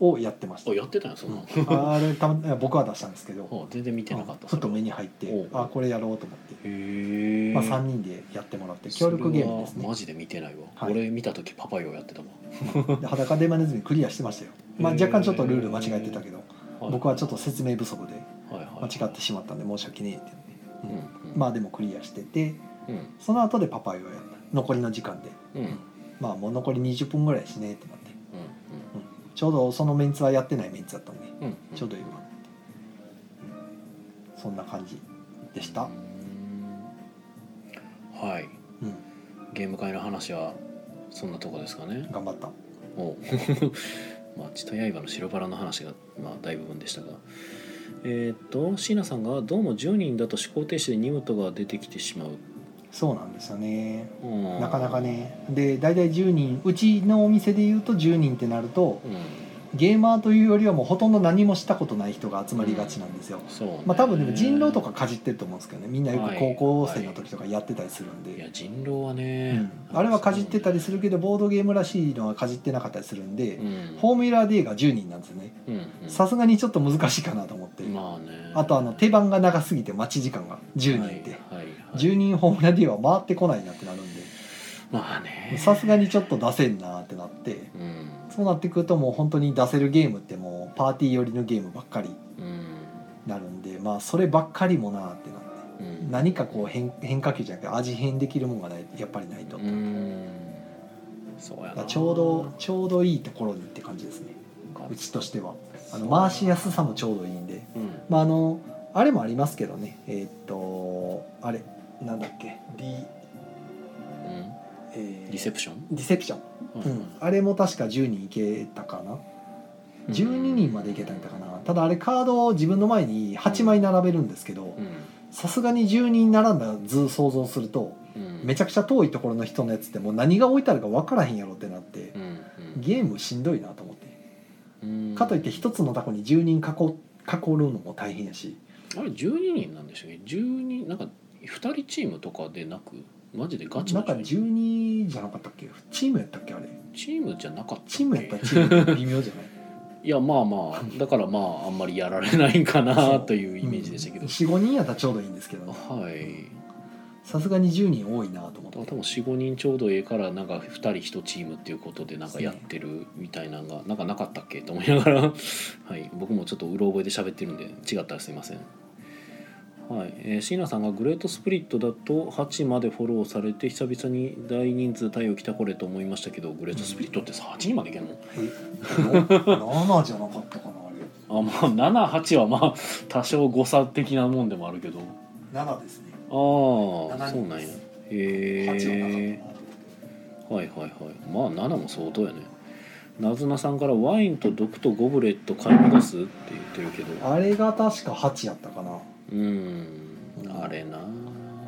をやってましたあやってたんやそんなうん。あれた僕は出したんですけど。あ全然見てなかったふと目に入ってあこれやろうと思って、へえ。まあ、3人でやってもらって協力ゲームですね。マジで見てないわ、はい。俺見た時パパヨやってたわ で裸デバネズミクリアしてましたよ、まあ、若干ちょっとルール間違えてたけど。僕はちょっと説明不足で間違ってしまったんで申し訳ねえって言って、うんうん。まあでもクリアしててうん。その後でパパイをやった。残りの時間で。うん。うんまあもう残り20分ぐらいしねってなって。うちょうどそのメンツはやってないメンツだったんでんうん。ちょうどいいわうん。そんな感じでした。うんはい。うん。ゲーム会の話はそんなとこですかね。頑張った。お。う まあ血と刃の白バラの話がまあ大部分でしたが。えーっと椎名さんがどうも10人だと思考停止でニムトが出てきてしまうそうなんですよね。うん。なかなかね。で大体10人。うちのお店で言うと10人ってなるとうん。ゲーマーというよりはもうほとんど何もしたことない人が集まりがちなんですよ、そうね。まあ多分でも人狼とかかじってると思うんですけどね。みんなよくはい高校生の時とかやってたりするんで、い。や人狼はうねん、あれはかじってたりするけどボードゲームらしいのはかじってなかったりするんで、うん。フォーミュラー D が10人なんですよねさすがにちょっと難しいかなと思って、まあね。あとあの手番が長すぎて待ち時間が10人って、はいはいはい10人フォーミュラー D は回ってこないなってなるんで。まあね。さすがにちょっと出せんなってなって。うん。そうなってくるともう本当に出せるゲームってもうパーティー寄りのゲームばっかりうん。なるんでまあそればっかりもなってなって。うん。何かこう変変化球じゃなくて味変できるもんがないやっぱりないと、うん。そうやな。ちょうどちょうどいいところにって感じですね。うちとしては。あの回しやすさもちょうどいいんで。うん。まああのあれもありますけどね。えーっとあれなんだっけ？リ,、うん。えーリセプションリセプション、うん、あれも確か10人いけたかな？12人までいけたんだかな。ただあれカードを自分の前に8枚並べるんですけどうん。さすがに10人並んだ図想像するとうん。めちゃくちゃ遠いところの人のやつってもう何が置いてあるか分からへんやろってなってうん。ゲームしんどいなと思って。うん。かといって一つのタコに10人囲囲うのも大変やし。あれ12人なんでしょうね10人なんか2人チームとかでなくマジでガチなんかでしょ12じゃなかったっけ？チームやったっけあれ？チームじゃなかったっけ？チームやったらチーム微妙じゃない？いやまあまあだからまああんまりやられないんかなというイメージでしたけど、45人やったらちょうどいいんですけど。はい。さすがに10人多いなと思って。多分45人ちょうどええからなんか2人1チームっていうことでなんかやってるみたいなのがなんかなかったっけ？と思いながら。はい。僕もちょっとうろ覚えで喋ってるんで違ったらすいませんはい、えー、椎名さんがグレートスプリットだと8までフォローされて久々に大人数対応来たこれと思いましたけどグレートスプリットってさ8人までいけんの？え7じゃなかったかなあれ。あまあ78はまあ多少誤差的なもんでもあるけど。あ7ですね。あそう7人なんや。へ8はなかえはいはいはい。まあ7も相当やね。なずなさんから「ワインと毒とゴブレット買い戻す?」って言ってるけど。あれが確か8やったかなうん。あれな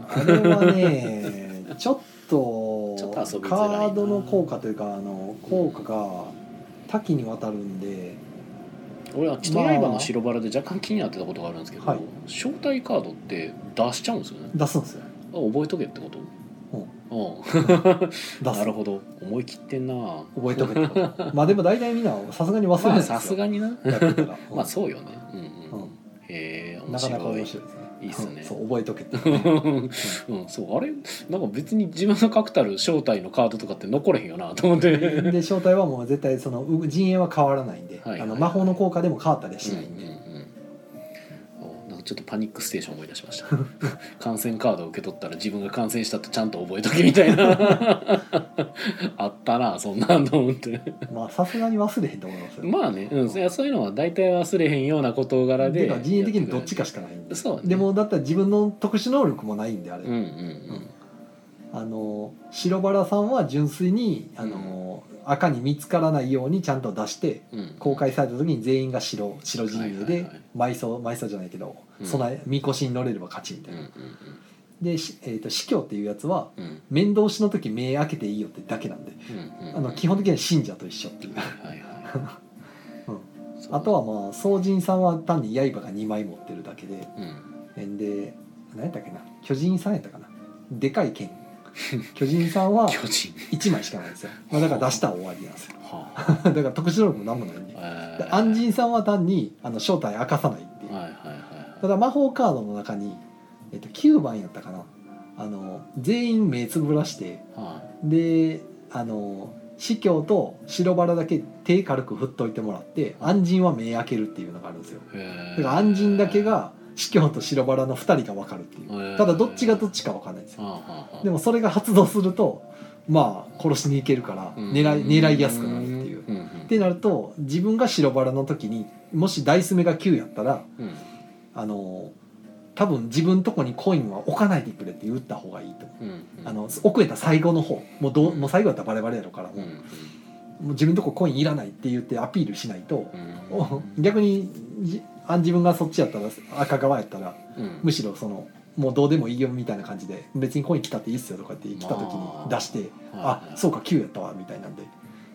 あ。れはねちょっとちょっと遊びづカらいな。ードの効果というかあの効果が多岐にわたるんで俺は血と刃の白バラで若干気になってたことがあるんですけど、はい。招待カードって出しちゃうんですよね。出すんですよ。あ覚えとけってこと？うん。なるほど。思い切ってんな覚えとけってこと。まあでも大体みんなさすがに忘れまあないですよ。さすがにな。やってたら。まあそうよね。うんうん、うんへえ面なかなか面白いですね。いいっすね。そう覚えとけって。い うん、そうあれなんか別に自分の確たる正体のカードとかって残れへんよなと思って。で正体はもう絶対そのう陣営は変わらないんで、はいはいあの魔法の効果でも変わったりはしないんで、うんおなんかちょっとパニックステーション思い出しました。感染カードを受け取ったら自分が感染したとちゃんと覚えとけみたいな。あったなそんなんと思って。まあさすがに忘れへんと思いますよ。まあね、うん、そういうのは大体忘れへんような事柄でてか陣営的にどっちかしかないんで。そうね。でもだったら自分の特殊能力もないんであれ、うんうんあの白バラさんは純粋にあの、赤に見つからないようにちゃんと出してうん。うん公開された時に全員が白白陣営はいはいではい。埋葬埋葬じゃないけど、うん。備えみこしに乗れれば勝ちみたいな、うんうんで、しえー、と司教っていうやつはうん。うん面倒しの時目開けていいよってだけなんでうんうんあの基本的には信者と一緒っていう。はいはい あとはまあ宗人さんは単に刃が2枚持ってるだけでうん。で何やったっけな？巨人さんやったかな？でかい剣 巨人さんは巨人。1枚しかないんですよ、まあ、だから出したら終わりなんですよ。は だから特殊能力も何もないんで。あで安心さんは単にあの正体明かさないっていう。はいはいはいただ魔法カードの中に、えっと、9番やったかな。あの全員目つぶらしてはであの司教と白バラだけ手軽く振っといてもらって安心は目開けるっていうのがあるんですよ。だから安心だけが司教と白バラの2人が分かるっていう。ただどっちがどっちか分かんないんですよ。でもそれが発動するとまあ殺しに行けるからうん。狙い狙いやすくなるっていう。ってなると自分が白バラの時にもしダイス目が9やったらうん。あの多分自分とこにコインは置かないでくれって言った方がいいと思う。うんうん。あの置くやったら最後の方。もうどうもう最後やったらバレバレやろからもう,、うんもう自分とこコインいらないって言ってアピールしないと、うん。お逆にじあ自分がそっちやったら赤側やったらうん。むしろそのもうどうでもいいよみたいな感じで別にコイン来たっていいっすよとかって来た時に出して、まああそうか9やったわみたいなんで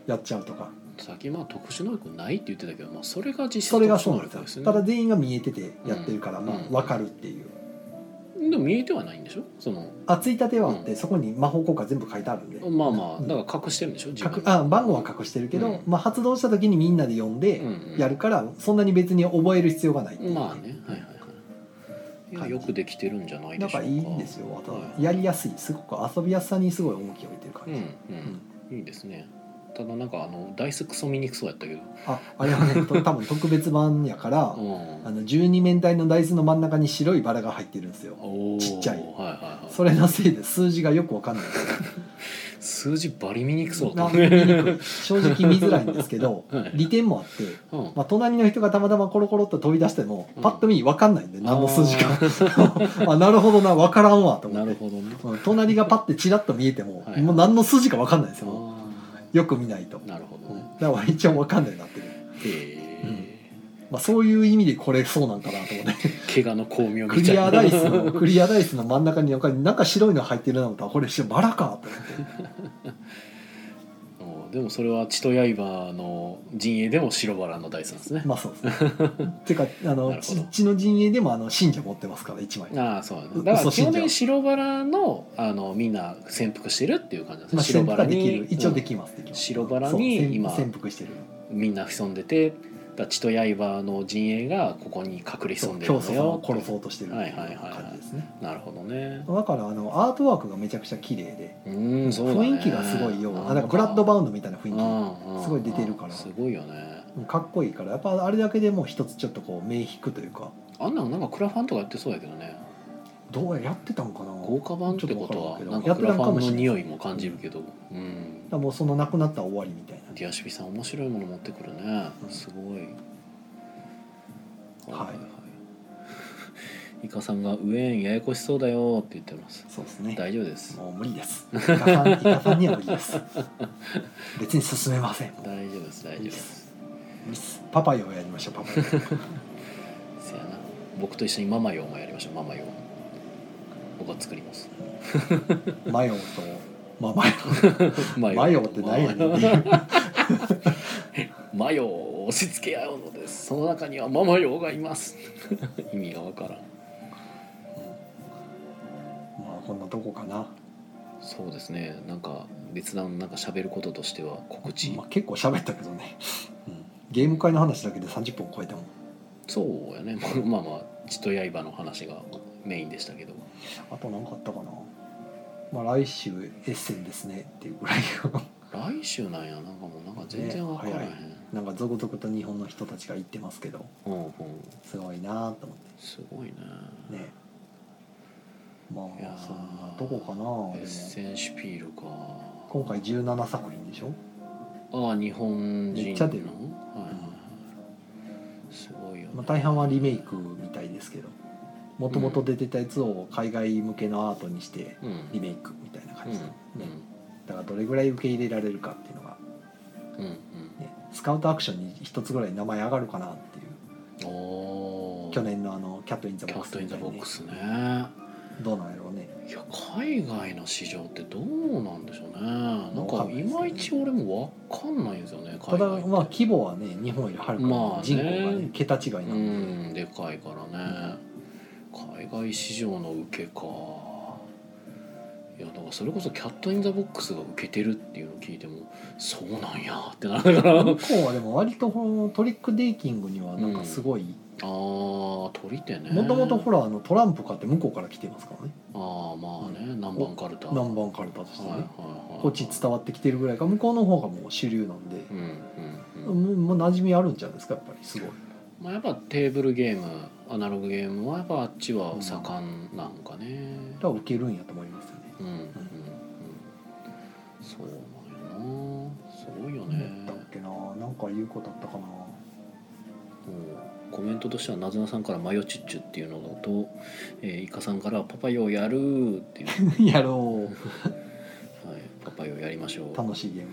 やっちゃうとか。さっきまあ特殊能力ないって言ってたけど、まあ、それが実質それがそうなんですよ。ただ全員が見えててやってるから、まあうん分かるっていうでも見えてはないんでしょ？そのあついたてはあって、そこに魔法効果全部書いてあるんで。まあまあうんだから隠してるんでしょ？自分隠あ番号は隠してるけど、うん。まあ、発動した時にみんなで読んでうんうん。やるから、そんなに別に覚える必要がないっていう。まあねはいはいはい。いやよくできてるんじゃないでしょうか。なんかいいんですよあとはい。やりやすいすごく遊びやすさにすごい重きを置いてる感じ、うんうん。いいですねただなんかあのダイスクソ見にくそうやったけど。ああれはねと 多分特別版やから、うん。あの12面体のダイスの真ん中に白いバラが入ってるんですよ。ちっちゃい。はいはいはい。それのせいで数字がよくわかんない。数字バリ見にくそうなだ見にくい正直見づらいんですけど、はい。利点もあって、うん。まあ、隣の人がたまたまコロコロっと飛び出しても、うん。パッと見分かんないんで何の数字か。あ あなるほどな分からんわと思って。なるほどね。うん隣がパッてチラッと見えても、はいもう何の数字か分かんないですよ、あよく見ないと、ーなるほうんどね。だから一応分かんないなってる、へえ。まあ、そういう意味でこれそうなんかなと思って。怪我の巧妙クみたいな。リアダイスの クリアダイスの真ん中になんかなんか白いの入ってるなと思ったらこれバラかと思って。うんでもそれは血と刃の陣営でも白バラのダイスなんですね。まあそうですね。てかあのなるほど。ちちの陣営でもあの信者持ってますから1枚。ああそうだねだ。から基本的に白バラのあのみんな潜伏してるっていう感じなんですね。まあ、潜伏ができる。一応でききます、できます。白バラに今潜伏してる。みんな潜んでてだ血と刃の陣営がここに隠れ潜んでるんのよを殺そうとしてるっていうはいはいはいはい。感じですね。なるほどね。だからあのアートワークがめちゃくちゃ綺麗で。うーんそうだね。雰囲気がすごいようあなんかブラッドバウンドみたいな雰囲うんうんすごい出てるから。すごいよね。気かっこいいからやっぱあれだけでもう一つちょっとこう目引くというか。あんなのなんかクラファンとかやってそうやけどね。どうややってたんかな？豪華版ってことは。たんかもしれない。匂いも感じるけど。うん。だもうそのなくなったら終わりみたいなディアシビさん面白いもの持ってくるね。すごい。はい。イカさんが「ウエーンややこしそうだよ」って言ってます。そうですね。大丈夫です。もう無理です。イカさんイカさんには無理です。別に進めません。大丈夫です大丈夫です。パパイをやりましょうパパイ せやな。僕と一緒にママヨもやりましょうママヨ僕は作ります。オマヨとまあマヨママヨって何やねんっていう し付け合うのです。その中にはママ用がいます。意味がわからん。まあこんなとこかな、そうですね。なんか別段なんか喋ることとしては告知、まあ、結構喋ったけどね、うん、ゲーム会の話だけで30分超えたもん。そうやね。まあまあ血と刃の話がメインでしたけど。あと何かあったかなまあ来週エッセンですねっていうぐらい来週なんや。なんかもうなんか全然わからへん、ねなんか続々と日本の人たちが言ってますけど。うんうん。すごいなと思っすごいね。てね。まあそんなとこかなエッセンシュピールか。今回17作品でしょ？ああ日本人の？めっちゃ出る。はいはいはい。すごいよね、まあ、大半はリメイクみたいですけどもともと出てたやつを海外向けのアートにしてうん。リメイクみたいな感うん。じで、ねだからどれぐらい受け入れられるかっていうのが、うんうん。ね、スカウトアクションに一つぐらい名前上がるかなっていう。去年のあの「 Cat in the Box」 Cat in the みたいにね。ボックスね。どうなんやろうね。いや海外の市場ってどうなんでしょうね。なんわかいまいち俺もわかんないんですよねただまあ規模はね日本よりはるかに人口がね桁違いなうんで、んでかいからね海外市場の受けか。いやだからそれこそ Cat in the Box が受けてるっていうのを聞いてもそうなんや。ってなるから。あ向こうはでも割とこのトリックテイキングにはなんかすごいあー取り手ね。もともとほらあのトランプ買って向こうから来てますからね。ああまあね南蛮カルタ。南蛮カルタとしてね、はいはいはいこっち伝わってきてるぐらいか。向こうの方がもう主流なんで。う、んうんもうん。うもう馴染みあるんじゃないですかやっぱり。すごいまあやっぱテーブルゲームアナログゲームはやっぱあっちは盛んなんかね。だから受けるんやと思いますよね。うんうんうん。そうなんやな。すごいよね。何だっけな。なんか言うことあったかな。コメントとしてはなずなさんから「マヨチッチュ」っていうのと、えーイカさんから「パパヨやる」っていう、やろはい、パパヨやりましょう。う楽しいゲーム。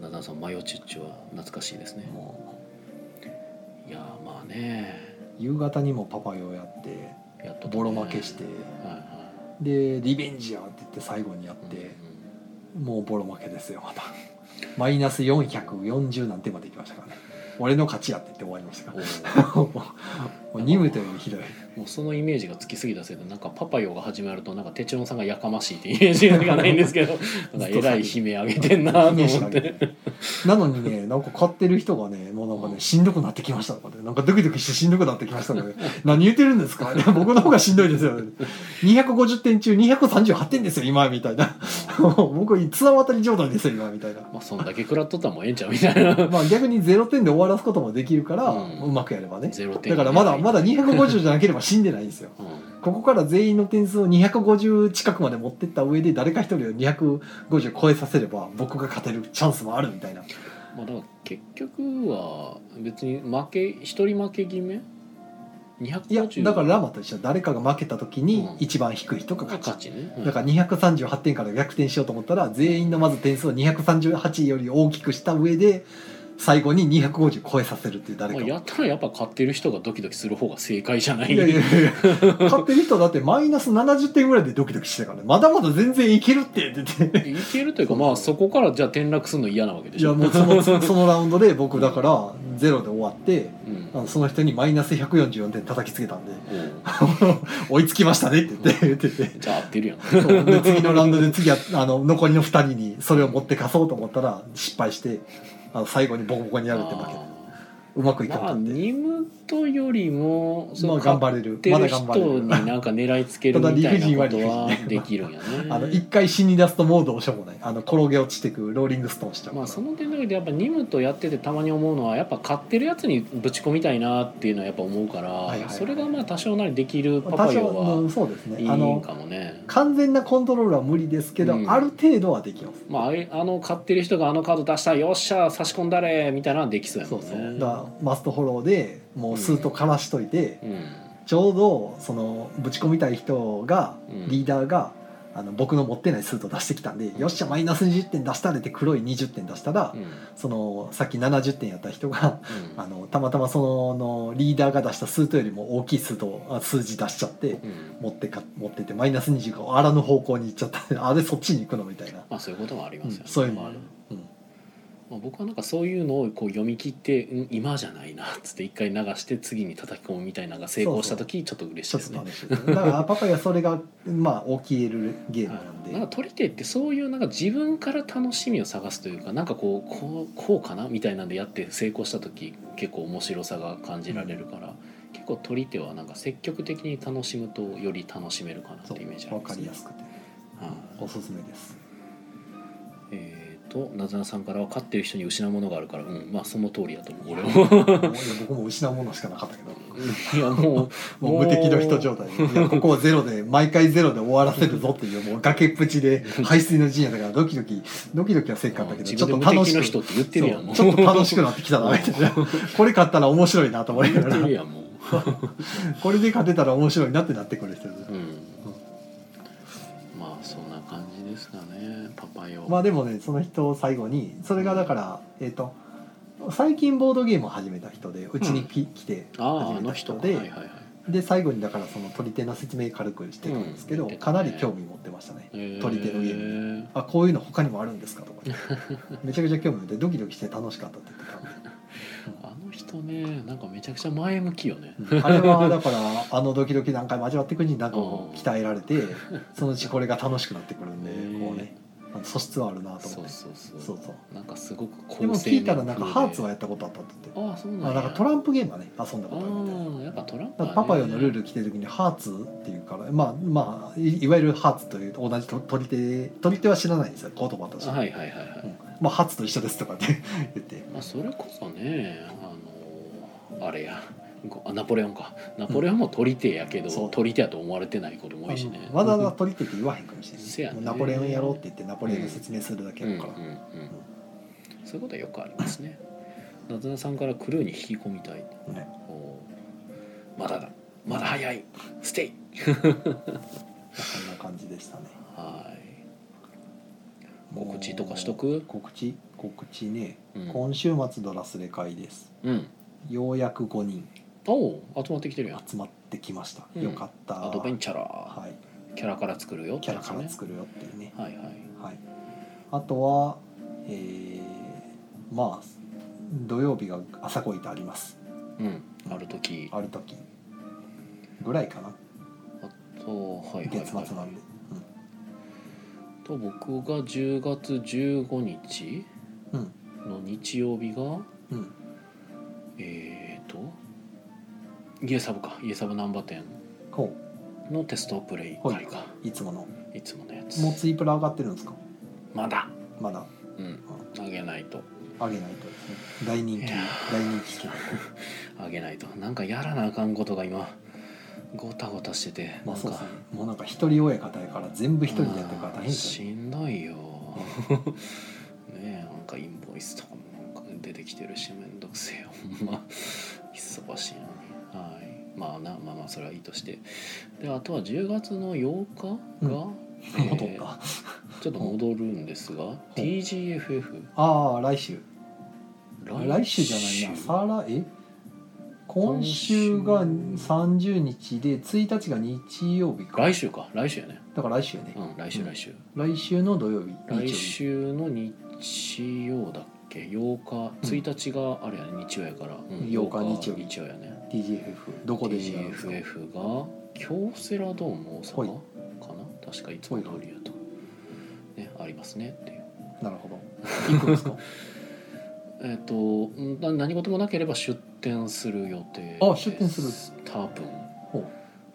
なずなさんマヨチッチュは懐かしいですね。もいやーまあね。う夕方にもパパヨやってやっとね。ボロ負けして。はいはでリベンジやって言って最後にやっいて、もうボロ負けですよまた。マイナス440何点までいきましたからね。俺の勝ちやって言って終わりましたかうんら もうニムというよりひどい。もうそのイメージがつきすぎたせいでなんかパパヨが始まるとなんかテチロンさんがやかましいってイメージがないんですけど なんかえらい悲鳴上げてんなと思ってなのにねなんか買ってる人がねもうなんかねしんどくなってきましたとかね。なんかドキドキしてしんどくなってきましたとかね。何言ってるんですか？僕の方がしんどいですよ。250点中238点ですよ今みたいな。僕綱渡り状態ですよ今みたいな。まあそんだけ食らっとったらもうええんちゃうみたいな。まあ逆に0点で終わらすこともできるから、ううんまくやればね。ゼロ点だからまだまだ250じゃなければ死んでないんですよ。うんここから全員の点数を250近くまで持ってった上で誰か一人を250超えさせれば僕が勝てるチャンスもあるみたいな。まあだから結局は別に負け一人負け決め？いや250だからラマと一緒。誰かが負けた時にうん。一番低い人がが勝ち、勝ちね、うん。だから238点から逆転しようと思ったら全員のまず点数を238より大きくした上で最後に250超えさせるっていう誰か。やったらやっぱ勝ってる人がドキドキする方が正解じゃない。いやいやいやいや。勝ってる人だってマイナス70点ぐらいでドキドキしてたからね。まだまだ全然いけるってって言っていけるというかまあそこからじゃあ転落するの嫌なわけでいしょ。やもうそのそのラウンドで僕だからゼロで終わってうん。あのその人にマイナス144点叩きつけたんで。おう 追いつきましたねって言って言ってて。じゃあ合ってるやん。次のラウンドで次はあの残りの2人にそれを持ってかそうと思ったら失敗してあの最後にボコボコにやるって負けあうまくいかまあニムトよりもそまあの頑張れる。まだ頑張れ人にるなんか狙いつける みたいなことはできるんやね。あの一回死に出すとモードをしょうもない。あの転げ落ちてくローリングストーンしちゃうから、まあその点だけでやっぱニムとやっててたまに思うのはやっぱ勝ってるやつにぶち込みたいなっていうのはやっぱ思うから、いはいはい。それがまあ多少なりできるパ多パヨはそうですね。いいあのかもね。完全なコントロールは無理ですけど、うん。ある程度はできます。まああれ、あの買ってる人があのカード出したよっしゃ差し込んだれみたいなのはできそうやそもね。うんそう。だからマストフォローでもうスーッとかましといて、うん。ちょうどそのぶち込みたい人が、うん。リーダーがあの僕の持ってないスート出してきたんで、よっしゃマイナス20点出したれって黒い20点出したら、うん。そのさっき70点やった人がうん。あのたまたまそののリーダーが出したスートよりも大きいスートをあ数字出しちゃってうん。持ってか持っててマイナス20があらぬ方向に行っちゃった。あれそっちに行くのみたいな、まあそういうこともありますよね。うん。そういうのもある、うんまあ、僕はなんかそういうのをこう読み切って、うん、今じゃないなっつって一回流して次に叩き込むみたいなのが成功した時ちょっと嬉しいですね。だからパパイはそれがまあ起きえるゲームなんで、なんか取り手ってそういうなんか自分から楽しみを探すというかなんかこうこうこうかなみたいなんでやって成功した時結構面白さが感じられるから、結構取り手はなんか積極的に楽しむとより楽しめるかなっそてイメージありますねかりやすくて。はい。おすすめです。えー、となずなさんからは飼ってる人に失うものがあるからうんまあその通りだと思う。俺も。もういや僕も失うものしかなかったけど。いやもうもう無敵の人状態でいやここはゼロで毎回ゼロで終わらせるぞっていうもう崖っぷちで排水の陣やだからドキドキドキドキはせっかったけどちょっと楽しく敵の人って言ってるやんもう。そうちょっと楽しくなってきたな。みたいなこれ買ったら面白いなと思いな言がら これで勝てたら面白いなってなってくる人うんパパヨまあでもねその人を最後にそれがだからえっ、と最近ボードゲームを始めた人でうちにき、来てあああ始めた人で、か。はいはいはい。で最後にだからその取り手の説明軽くしてたんですけど、うんかね。なり興味持ってましたね。えー。取り手のゲームあこういうの他にもあるんですかとかね めちゃくちゃ興味持ってドキドキして楽しかったって言ってた。んであの人ねなんかめちゃくちゃ前向きよね。あれはだからあのドキドキ何回も味わっていくうちになんかこう鍛えられてそのうちこれが楽しくなってくるんでこうね素質はあるなと思って。そうそうそう。そうなんかすごく高でも聞いたらなんかハーツはやったことあったって言ってああそうなんや。あなんかトランプゲームはね遊んだことあるみたいなやっぱトランプだからパパヨのルール来てる時にハーツっていうからまあまあいいわゆるハーツという同じと取り手取り手は知らないんですよ言葉と。して、はいはいはいはい、うん。まあハーツと一緒ですとかって 言って。まあそれこそねあのあれやナポレオンか。ナポレオンも取り手やけど、そう。取り手やと思われてないことも多いしね。わざわざ取り手って言わへんかもしれない、せやね。ナポレオンやろうって言ってナポレオンの説明するだけうんうんうんやから、そういうことはよくありますね。なずなさんからクルーに引き込みたい。ねおまだだ。まだ早い。ステイ。そんな感じでしたね。はい。告知とかしとく？告知？告知ね、うん。今週末ドラスレ会です。うん。ようやく5人おお集まってきてるやん。集まってきました、うん。よかった。アドベンチャラー、はい。キャラから作るよってキャラから作るよっていうね。はいはい。はい、あとは、えーまあ土曜日が朝恋とあります。うん。ある時。ある時。ぐらいかな。あとはいはいはい。月末なんで、と僕が10月15日うん。の日曜日がうんうん。えー、と家サブか。家サブ難波店ほのテストプレイ会か。うい。つもの。いつものやつ。もうツイプラ上がってるんですか？まだ。まだ。うん。あげないと。上げないとですね。大人気。いや。大人気企 あげないと。なんかやらなあかんことが今ごたごたしてて。画まあそうですね。もうなんか一人親方やから全部一人でやってるから大変ですよね。しんどいよ。ねえなんかインボイスとかもなんか出てきてるしめんどくせえ。よほんま。忙しいのにはいまあなまあまあそれはいいとして。であとは10月の8日が、うん。えー戻った。ちょっと戻るんですが TGFF ああ来週。来週？じゃないな。さらえ？今週が30日で1日が日曜日か。来週か。来週やね。だから来週やね、うん来週うん。来週、来週の土曜日。来日曜週の日曜だっけ？8日。1日があれやね日曜やから、うん8日日曜日日曜やね日 TGFF どこでやるんですか TGFF が京セラドーム大はい阪かな？確かいつも通りやと、ね、ありますねっていう。なるほど。行くんですか？えっ、とんな何事もなければ出店する予定あ出店する。多分。ほ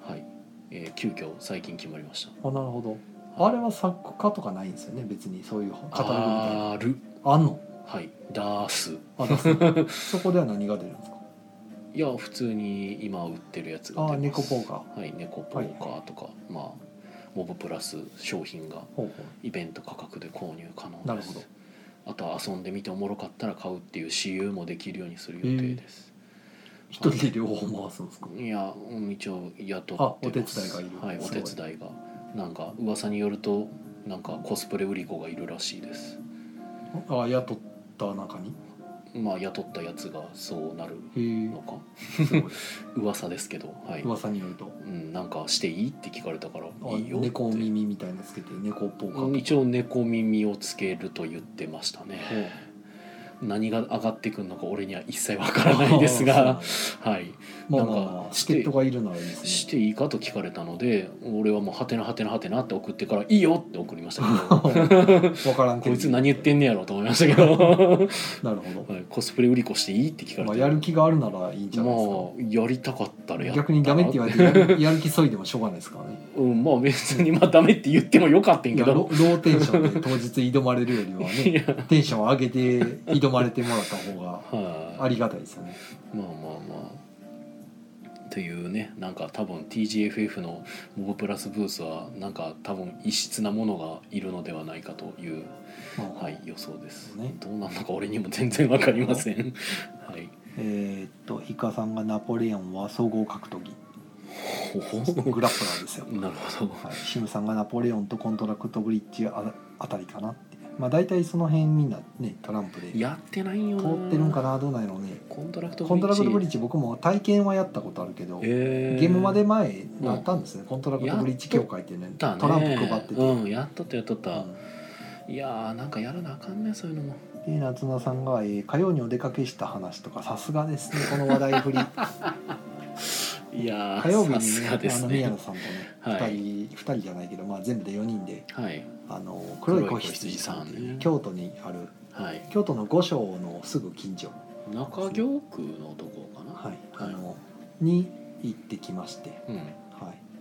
はい、えー急遽最近決まりました。あなるほど。あれは作家とかないんですよね？別に。そういうカタログみたいな。ある。あんの？はい。ダースそこでは何が出るんですか？いや普通に今売ってるやつが出ます。猫ポーカー。はい猫ポーカーとか、まあモブプラス商品がほうほイベント価格で購入可能です。なるほど。あとは遊んでみておもろかったら買うっていう私有もできるようにする予定です、う一人で両方回すんですか？いやうん一応雇あってます。お手伝いがいる。はいおすごい。手伝いが。なんか噂によるとなんかコスプレ売り子がいるらしいです。あ雇った中に？まあ雇ったやつがそうなるのか。噂ですけどはい、噂によると。うん、なんかしていいって聞かれたからあいいよって。猫耳みたいなのつけて猫ポーカーと。かうん一応猫耳をつけると言ってましたね何が上がってくるのか俺には一切わからないですがはい。まあなんかまあまあ助っ人がいるならいいですね。していいかと聞かれたので俺はもう「はてなはてなはてな」って送ってから「いいよ」って送りましたけど。分からんこいつ何言ってんねやろうと思いましたけど、は なるほど、い、コスプレ売り子していいって聞かれまあ、てやる気があるならいいんじゃないですか、まあやりたかったらやった。逆にダメって言われてやるやる気そいでもしょうがないですからね。うんまあ別にまあダメって言ってもよかったんいけど。やロローテンションで当日挑まれるよりは いねや。テンション上げて挑まれてもらった方がはい、ありがたいですよね。まあまあまあ。というねなんか多分 TGFF のモブプラスブースはなんか多分異質なものがいるのではないかという、まあ。はい、予想です、ね。どうなのか俺にも全然わかりません。はい。えーっとイカさんがナポレオンは総合格闘技。ほほグラップラーですよ。なるほど。はい、シムさんがナポレオンとコントラクトブリッジああたりかなまあ大体その辺みんなねトランプで。やってないよ通なってるんかなどうなんやろうね。コントラクトコントラクトブリッジ僕も体験はやったことあるけど、え。ー、ゲームまで前なったんですね、コントラクトブリッジ協会ってね。トランプ配ってて、うんやっとったやっとった、うん。いやーなんかやらなあかんねそういうのも。で夏菜さんが、えー火曜にお出かけした話とかさすがですねこの話題振り いやー火曜日にねあの宮野さんとね、はい。2人2人じゃないけど、まあ、全部で4人ではい。あの黒い子羊さんね京都にあるはい。京都の五所のすぐ近所、中京区のとこかな。はい。あはい。のに行ってきまして、うん。はい、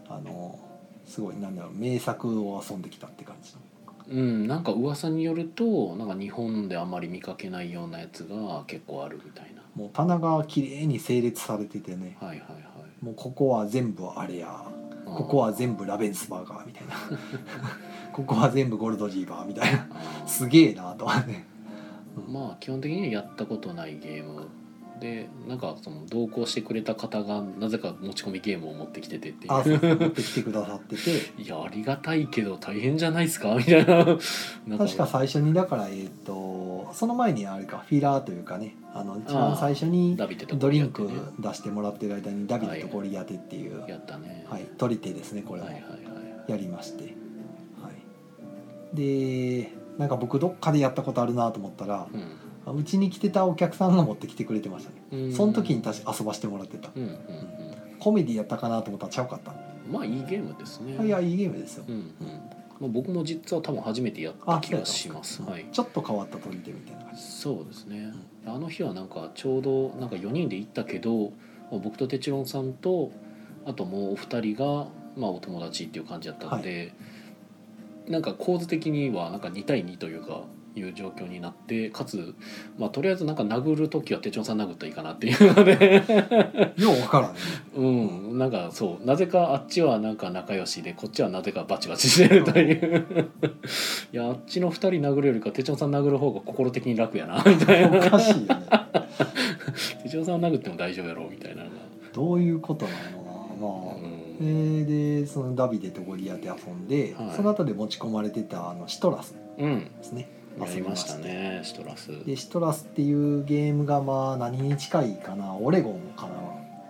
あのすごいなんだろう名作を遊んできたって感じの。うん、なんか噂によるとなんか日本であまり見かけないようなやつが結構あるみたいな。もう棚が綺麗に整列されててね。はいはいはいもうここは全部あれや。ここは全部ラベンスバーガーみたいな。ここは全部ゴルドジーバーみたいな。すげえなとはねまあ基本的にはやったことないゲームでなんかその同行してくれた方がなぜか持ち込みゲームを持ってきててっていう。あそう持ってきてくださってて。いやありがたいけど大変じゃないですか？みたいな。確か最初にだからえっ、とその前にあれかフィラーというかねあの一番最初にドリンク出してもらってる間にダビデとゴリアテっていう、はいやったね。取り手ですねこれもはいはいはいやりまして、はい、でなんか僕どっかでやったことあるなと思ったらうちに来てたお客さんが持ってきてくれてましたね。うん。その時に確か遊ばしてもらってた。うんうんうん。コメディやったかなと思ったらちゃうかった、まあいいゲームですね。いやいいゲームですよ。うんうん。まあ、僕も実は多分初めてやった気がします。はい。ちょっと変わった取り手みたいな感じ。そうですね。あの日はなんかちょうどなんか4人で行ったけどまあ僕と哲郎さんとあともうお二人がまあお友達っていう感じだったので、なんか構図的にはなんか2対2というかいう状況になってかつまあとりあえずなんか殴る時は哲郎さん殴ったらいいかなっていうので。ようわからんね。うん。なんかそう。なぜかあっちはなんか仲良しでこっちはなぜかバチバチしてるという。いやあっちの2人殴るよりか哲郎さん殴る方が心的に楽やなみたいな。おかしいよね。哲郎さんは殴っても大丈夫やろうみたいな。どういうことなのかな。まあ、うん。えーでそのダビデとゴリアテ遊んで、はい。その後で持ち込まれてたあのシトラスうん、ですねやりましたねシトラス。でシトラスっていうゲームがまあ何に近いかなオレゴンかな。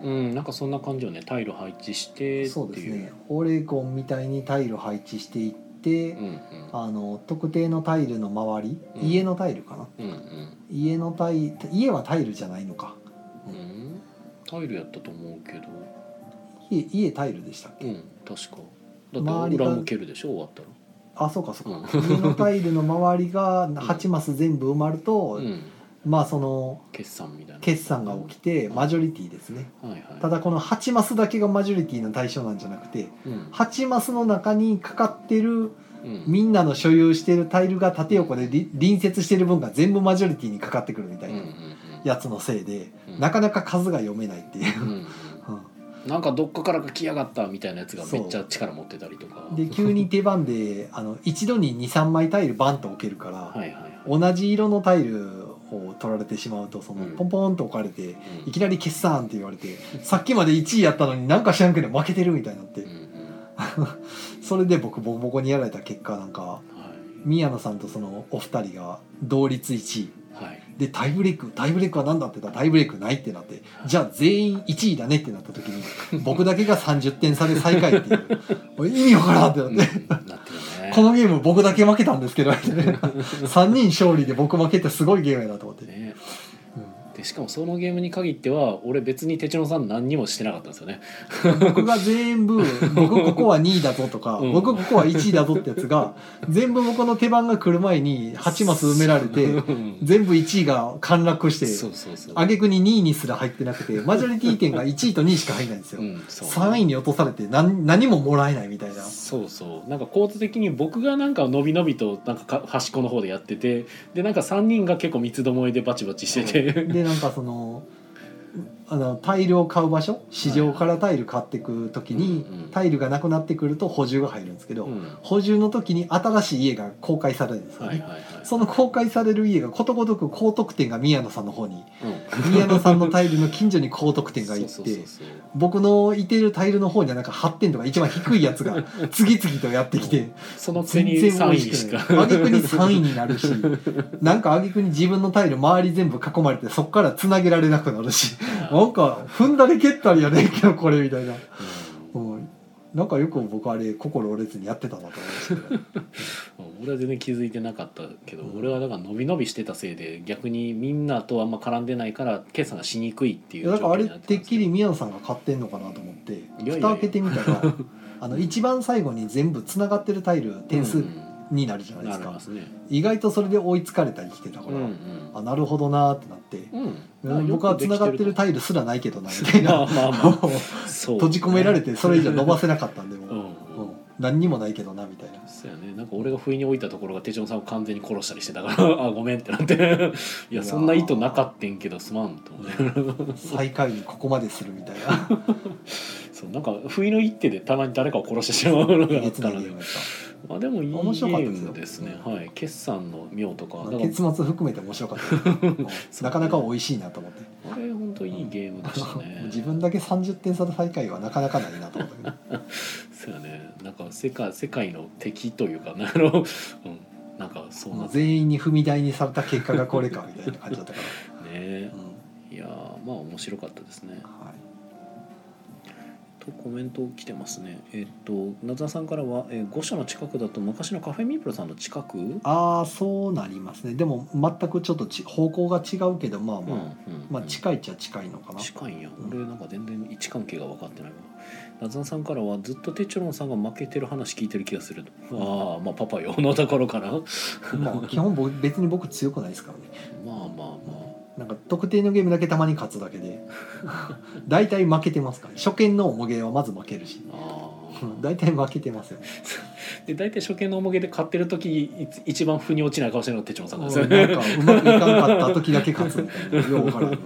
うんなんかそんな感じをね。タイル配置してそうですね。オレゴンみたいにタイル配置していって、うんうん。あの特定のタイルの周り、うん。家のタイルかな。うんうん。家のタイ家はタイルじゃないのか。うん。タイルやったと思うけど。家家タイルでしたっけ、うん確か。だって裏向けるでしょ終わったらあそうかそうか、うん。家のタイルの周りが8マス全部埋まると、うん。まあその決算みたいな。決算が起きてマジョリティですね。はいはい。ただこの8マスだけがマジョリティの対象なんじゃなくてうん。8マスの中にかかってるうん。みんなの所有してるタイルが縦横でり隣接してる分が全部マジョリティにかかってくるみたいなやつのせいでうん。なかなか数が読めないっていうなんかどっかからか来やがったみたいなやつがめっちゃ力持ってたりとか。で急に手番であの一度に23枚タイルバンと置けるから、はいはいはい。同じ色のタイルを取られてしまうとそのうん。ポンポンと置かれて、うん。いきなり決算って言われてさっきまで1位やったのになんか知らんけど負けてるみたいになって、それで僕ボコボコにやられた結果なんかは宮野さんとそのお二人が同率1位でタイブレイクタイブレイクは何だって言ったらタイブレイクないってなってじゃあ全員1位だねってなった時に 僕だけが30点差で最下位っていう。意味わからんってなっうんて。なってるね。このゲーム僕だけ負けたんですけど3人勝利で僕負けってすごいゲームやなと思って。ねでしかもそのゲームに限っては俺別に哲郎さん何にもしてなかったんですよね。僕が全部「僕ここは2位だぞ」とか「うん。僕ここは1位だぞ」ってやつが全部僕の手番が来る前に8マス埋められてうん。全部1位が陥落して挙句に2位にすら入ってなくてマジョリティ点が1位と2位しか入んないんですよ、うんそう。3位に落とされて何何ももらえないみたいな。そうそう。なんか構図的に僕がなんか伸び伸びとなんかか端っこの方でやっててでなんか3人が結構三つどもえでバチバチしてて。でなんかそのあのタイルを買う場所？市場からタイル買っていく時に、うんうん。タイルがなくなってくると補充が入るんですけど、うん。補充の時に新しい家が公開されるんですよね、はいはいはいその公開される家がことごとく高得点が宮野さんの方にうん。宮野さんのタイルの近所に高得点がいって僕のいてるタイルの方にはなんか8点とか一番低いやつが 次々とやってきてその全然3位美味しにしかくない挙句に3位になるしなんか挙句に自分のタイル周り全部囲まれてそっからつなげられなくなるしなんか踏んだり蹴ったりやねんけどこれみたいな、うん、なんかよく僕あれ心折れずにやってたなと思いましたけど。う ん俺は全然気づいてなかったけど、うん。俺はだから伸び伸びしてたせいで逆にみんなとあんま絡んでないから決算がしにくいっていいうやだからあれててっきり宮野さんが買ってんのかなと思って蓋開けてみたら あの一番最後に全部つながってるタイル点数うん。になるじゃないでなすか、りますね。意外とそれで追いつかれたりしてたから、うんうん。あなるほどなーってなって、うん。うん僕はつながってるタイルすらないけどなみたい まあなまあまあ。そ う閉じ込められてそれ以上伸ばせなかったんで何にもないけどなみたいな。そうやね。なんか俺が不意に置いたところが手帳さんを完全に殺したりしてたから あごめんってなって。いやそんな意図なかったんけどすまんと思って。最下位にここまでするみたいな。そうなんか不意の一手でたまに誰かを殺してしまうのがえあったのであでもいいゲーですよ。ムですね。はい。決算の妙とか。結末含めて面白かった なかなか美味しいなと思って。あれ本当いいゲームでしたね。自分だけ30点差で最下位はなかなかないなと思ったけど。そうやね。なんか世界世界の敵というかなんやろうん。なんかそうな全員に踏み台にされた結果がこれかみたいな感じだったから、えうん。いやーまあ面白かったですね。はいとコメント来てますね。えっとなずなさんからは、えー、御所の近くだと昔のカフェミープルさんの近く？うんああそうなりますね。でも全くちょっとち方向が違うけどまあまあ、うんまあ近いっちゃ近いのかな。近いんやうん俺なんか全然位置関係が分かってないわ。なずなさんからはずっとテチョロンさんが負けてる話聞いてる気がするああまあパパよのところから。ままあ基本僕別に僕強くないですからね。あまあまあなんか特定のゲームだけたまに勝つだけで 大体負けてますから、ね、初見の重げはまず負けるし。大体負けてますよね で大体初見の重げで勝ってる時一番腑に落ちない顔してるのがテチョロンさんなんですよなんねかうまくいかんかった時だけ勝つみたいな。ようわからん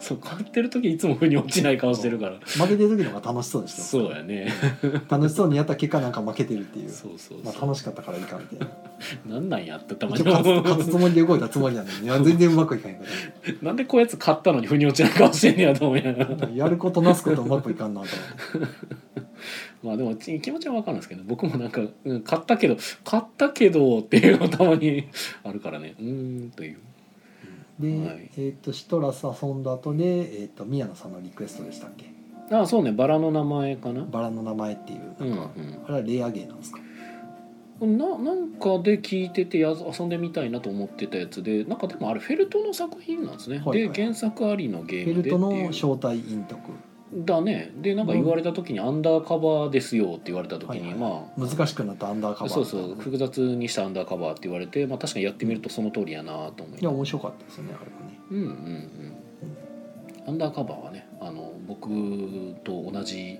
そう勝ってる時いつも腑に落ちない顔してるから。負けてる時の方が楽しそうにしてますそうやね。楽しそうにやった結果なんか負けてるっていう。そうそうまあ、楽しかったからいいかみたいな。なんなんやってたまに。勝つ勝つつもりで動いたつもりなんでいや全然うまくいかへんかなんでこうやつ勝ったのに腑に落ちない顔してんねやと思いながら。らやることなすことうまくいかんなと思って。まあでもち気持ちは分かるんですけど僕もなんか、うん、勝ったけど勝ったけどっていうのたまに あるからね。うーんという。で、はい。えっ、とシトラス遊んだ後で、えっと宮野さんのリクエストでしたっけ？ああそうね。バラの名前かな。バラの名前っていううんなん。か、あれはレアゲーなんですか？うんななんかで聞いててや遊んでみたいなと思ってたやつでなんかでもあれフェルトの作品なんですね、はいはいで原作ありのゲームでってフェルトのいう招待陰徳だね。でなんか言われた時にアンダーカバーですよって言われた時に、はいはいまあ難しくなったアンダーカバー。そうそう複雑にしたアンダーカバーって言われて、まあ、確かにやってみるとその通りやなと思いいや面白かったですよねあれはね。うんうんうん。アンダーカバーはねあの僕と同じ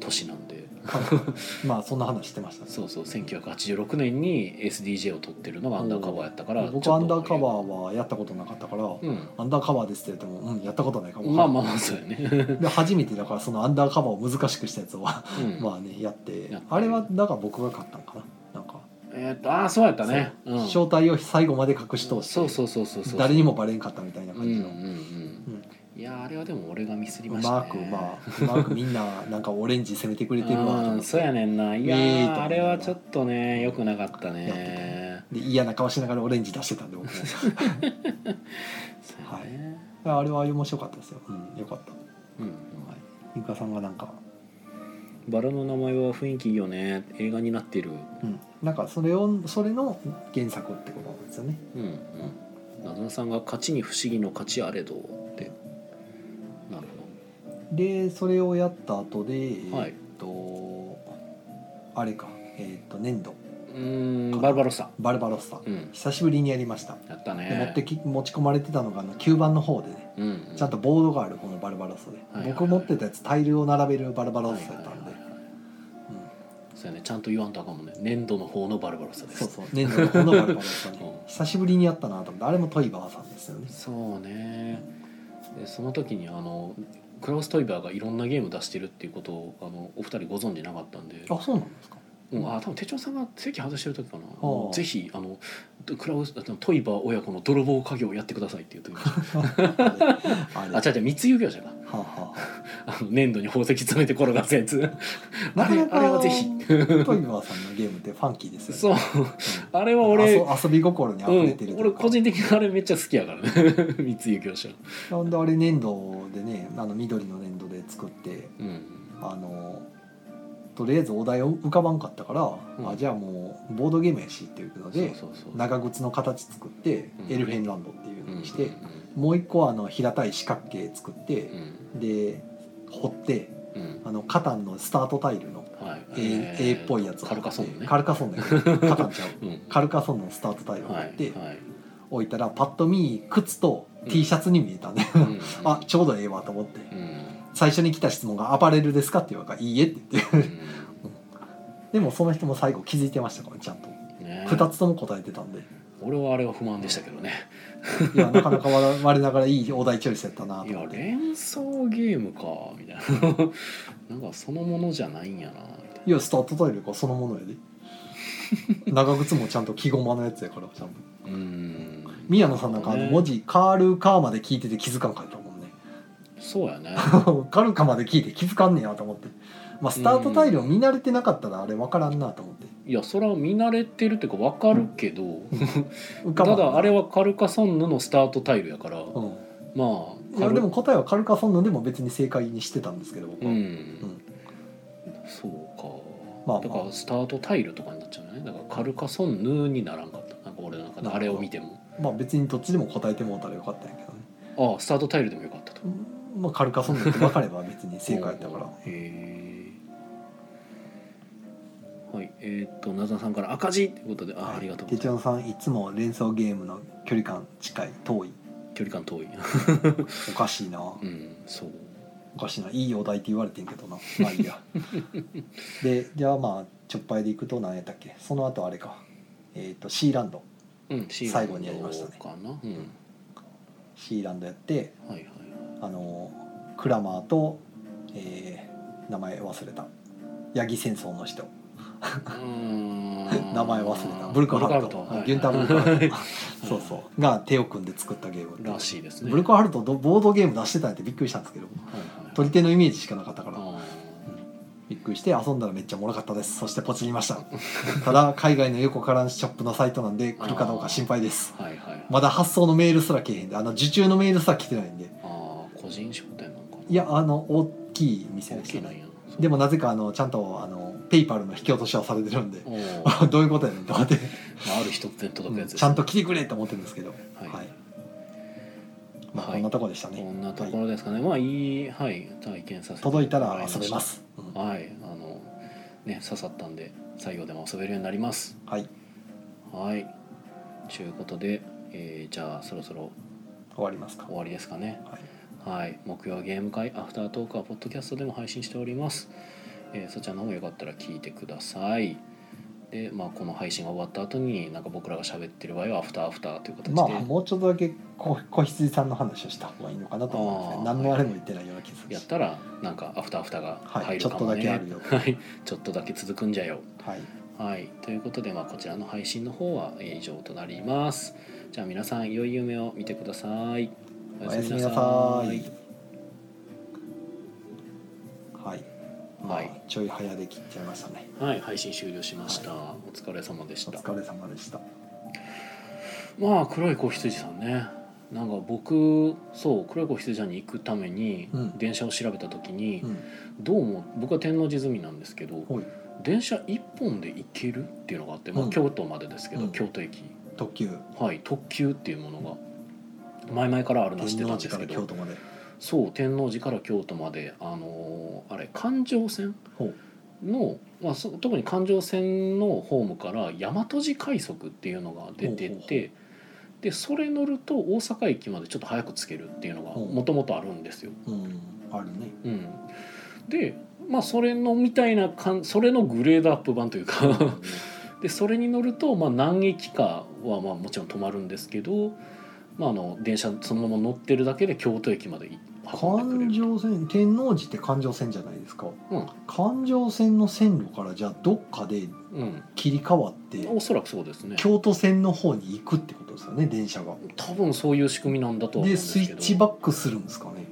年なんで まあそんな話してましたね。そうそう1986年に SDJ を取ってるのがアンダーカバーやったから僕アンダーカバーはやったことなかったから、うん。アンダーカバーですって言っても、うん、やったことないかも。まあまあまあそうやね、で初めてだからそのアンダーカバーを難しくしたやつは、うん。まあねやって。あれはだから僕が買ったんかななんか、えーっとああそうやったね。う。ん。正体を最後まで隠し通してそうそうそうそう誰にもバレんかったみたいなうんうんう感じの、んいやあれはでも俺がミスりうましたね。まくまあうまくみんななんかオレンジ攻めてくれてるわと思ってうんそうやねんな。いやええとーあれはちょっとね良くなかったやってねで嫌な顔しながらオレンジ出してたんで僕も。そうやね。あれは面白かったですよ、うん、よかった、うんはい、ゆかさんがなんか、バラの名前は雰囲気いいよね。映画になってる。うん、なんかそれをそれの原作ってことなんですよね。うんうん。なずなさんが「勝ちに不思議の勝ちあれど」でそれをやった後で、はい。えっとあれかえっと粘土。うーんバルバロッサ。バルバロッサ、うん。久しぶりにやりました。やったで持ねってき持ち込まれてたのがあの9番の方でねうんうん。ちゃんとボードがあるこのバルバロッサで、はいはい僕持ってたやつタイルを並べるバルバロッサやったんで、はいはいはいはい。そうやねちゃんと言わんとあかんもんね。粘土の方のバルバロッサで。すそうそう。粘土の方のバルバロッサね うん。久しぶりにやったなと思って。あれもトイバーさんですよね。そうね。でその時にあのクラウス・トイバーがいろんなゲーム出してるっていうことをあのお二人ご存知なかったんで。あそうなんですか。うん、あ多分手帳さんが席外してる時かな。ああ。ぜひあのクラウスあのトイバー親子の泥棒家業をやってくださいって言ってきましたあ 違う違う密輸業者か。はあはあ の粘土に宝石詰めて転がすやつ。あれあれはぜひ。トイバーさんのゲームってファンキーですよね。そう。うん。あれは俺遊遊び心に溢うんれてる、とい俺個人的にあれめっちゃ好きやからね。密輸業者。なんであれ粘土でねあの緑の粘土で作ってうん。あのとりあえずお題を浮かばんかったから、うん。あじゃあもうボードゲームやしっていうのでそうそうそう。長靴の形作って、うん。エルフェンランドっていうのにして、うんもう一個はあの平たい四角形作ってう、ん。で掘ってうん。うんあのカタンのスタートタイルのはい。A, っぽいやつをカルカソンヌね。カルカソンヌやけどカタンちゃう。うん。カルカソンヌのスタートタイルをはい掘ってはい。置いたらパッと見靴と T シャツに見えたん。で、うん。あちょうどええわと思って。うん最初に来た質問が「アパレルですか?」って言われたから「いいえ」って言って。うん。でもその人も最後気づいてましたからちゃんと。ね2つとも答えてたんで。俺はあれは不満でしたけどね。いやなかなか我我ながらいいお題チョイスやったなといや思って。連想ゲームかみたいな。なんかそのものじゃないんやなみたいいやスタートタイルがそのものやで。長靴もちゃんと木駒のやつやからちゃんとなうん。宮野さんなんかあの文字「カールカー」まで聞いてて気づかんかったそうやね。カルカまで聞いて気づかんねやと思って。まあスタートタイルを見慣れてなかったらあれ分からんなと思って。いやそれは見慣れてるっていうか分かるけど、ただあれはカルカソンヌのスタートタイルやから、うん。まあいやでも答えはカルカソンヌでも別に正解にしてたんですけど僕は、うん、そうか。まあだからスタートタイルとかになっちゃうね。だからカルカソンヌにならんかった。なんか俺の中であれを見ても。まあ別にどっちでも答えてもうたらよかったんやけどね。ああスタートタイルでもよかったとまあカルカソンヌって分かれば別に正解やったから。へえはいえーっとなずなさんから赤字ってことであ、はい。ありがとうご手ざいます。帳さんいつも連想ゲームの距離感近い遠い。距離感遠い。おかしいな。うんそう。おかしいないいお題って言われてんけどな。まあいいや。でじゃあまあちょっぱいでいくと何やったっけ？その後あれか。えっ、とシーランド。うんシー最後にやりましたね。シーランドやってはいはいあのクラマーと、えー名前忘れた。ヤギ戦争の人。名名前忘れた。ブルクハルト。はい。ギュンター・ブルクハルト。そうそう。が手を組んで作ったゲームらしいですね。ブルクハルトどボードゲーム出してたんやってびっくりしたんですけど。はいはい取り手のイメージしかなかったから。あびっくりして遊んだらめっちゃおもろかったです。そしてポチりました。ただ海外の横からショップのサイトなんで来るかどうか心配です。ーはいはい。まだ発送のメールすら来えへんで。あの受注のメールすら来てないんで人商店なんかいやあの大きい店でしたね。でもなぜかあのちゃんとあのペイパルの引き落としはされてるんで。どういうことやねんと思って、まあある一つで届くやつね。ちゃんと来てくれと思ってるんですけど。はい。はい。まあはい。こんなとこでしたこね、んなところですかね、まあいいはい体験させて届いた。ら遊べます、うん。はい。あのね刺さったんで採用でも遊べるようになります。はい。はい。ということで、えーじゃあそろそろ終わりますか。終わりですかね。はいはい木曜ゲーム会アフタートークはポッドキャストでも配信しております、えーそちらの方もよかったら聞いてください。でまあこの配信が終わった後になんか僕らが喋ってる場合はアフターアフターという形で、まあもうちょっとだけこ子羊さんの話をした方がいいのかなと思うんですね。何のあれも言ってないような気がするし。やったらなんかアフターアフターがはい入るかもね、ちょっとだけあるよ。はい。ちょっとだけ続くんじゃよ。はい。はい。ということでまあこちらの配信の方はえー以上となります。じゃあ皆さん良い夢を見てくださいおやすみなさい。はい。まあ、はいちょい早で切っちゃいましたね。はい配信終了しました、お疲れ様でした。お疲れ様でした。まあ黒い子羊さんね。なんか僕そう黒い子羊さんに行くためにうん。電車を調べた時に、うん。どうも僕は天王寺済みなんですけど電車1本で行けるっていうのがあって、まあうん。京都までですけど、うん。京都駅。特急。はい特急っていうものが前々からあるのは知ってたんですけど。ら京都まで。そう天王寺から京都まであのーあれ環状線？の、まあ、そ特に環状線のホームから大和路快速っていうのが出ててでそれ乗ると大阪駅までちょっと早く着けるっていうのがもともとあるんですよ。うんあるね。うん、でまあそれのみたいなかんそれのグレードアップ版というか でそれに乗ると、まあ、何駅かはまあもちろん止まるんですけど、まあ、あの電車そのまま乗ってるだけで京都駅まで運んでくれる。環状線天王寺って環状線じゃないですかうん環状線の線路からじゃあどっかでうん、切り替わっておそらくそうですね。京都線の方に行くってことですよね電車が。多分そういう仕組みなんだとは思うんでですけど。スイッチバックするんですかね。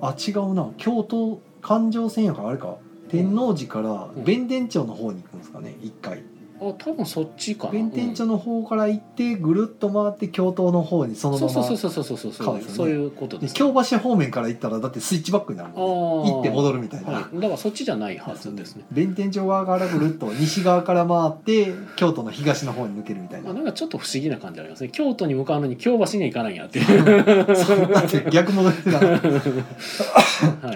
あ違うな。京都環状線やからあれか。天王寺からうん。弁天町の方に行くんですかね一回あ多分そっちかな。弁天町の方から行ってぐるっと回って京都の方にそのままそうそうそうそうそうそうそう。そういうことでです京橋方面から行ったらだってスイッチバックになるあもんね。ー。行って戻るみたいな、はい、だからそっちじゃないはずですね。弁天町側からぐるっと西側から回って京都の東の方に抜けるみたいな。あなんかちょっと不思議な感じありますね。京都に向かうのに京橋には行かないんやっていう。そうだって逆戻ってたは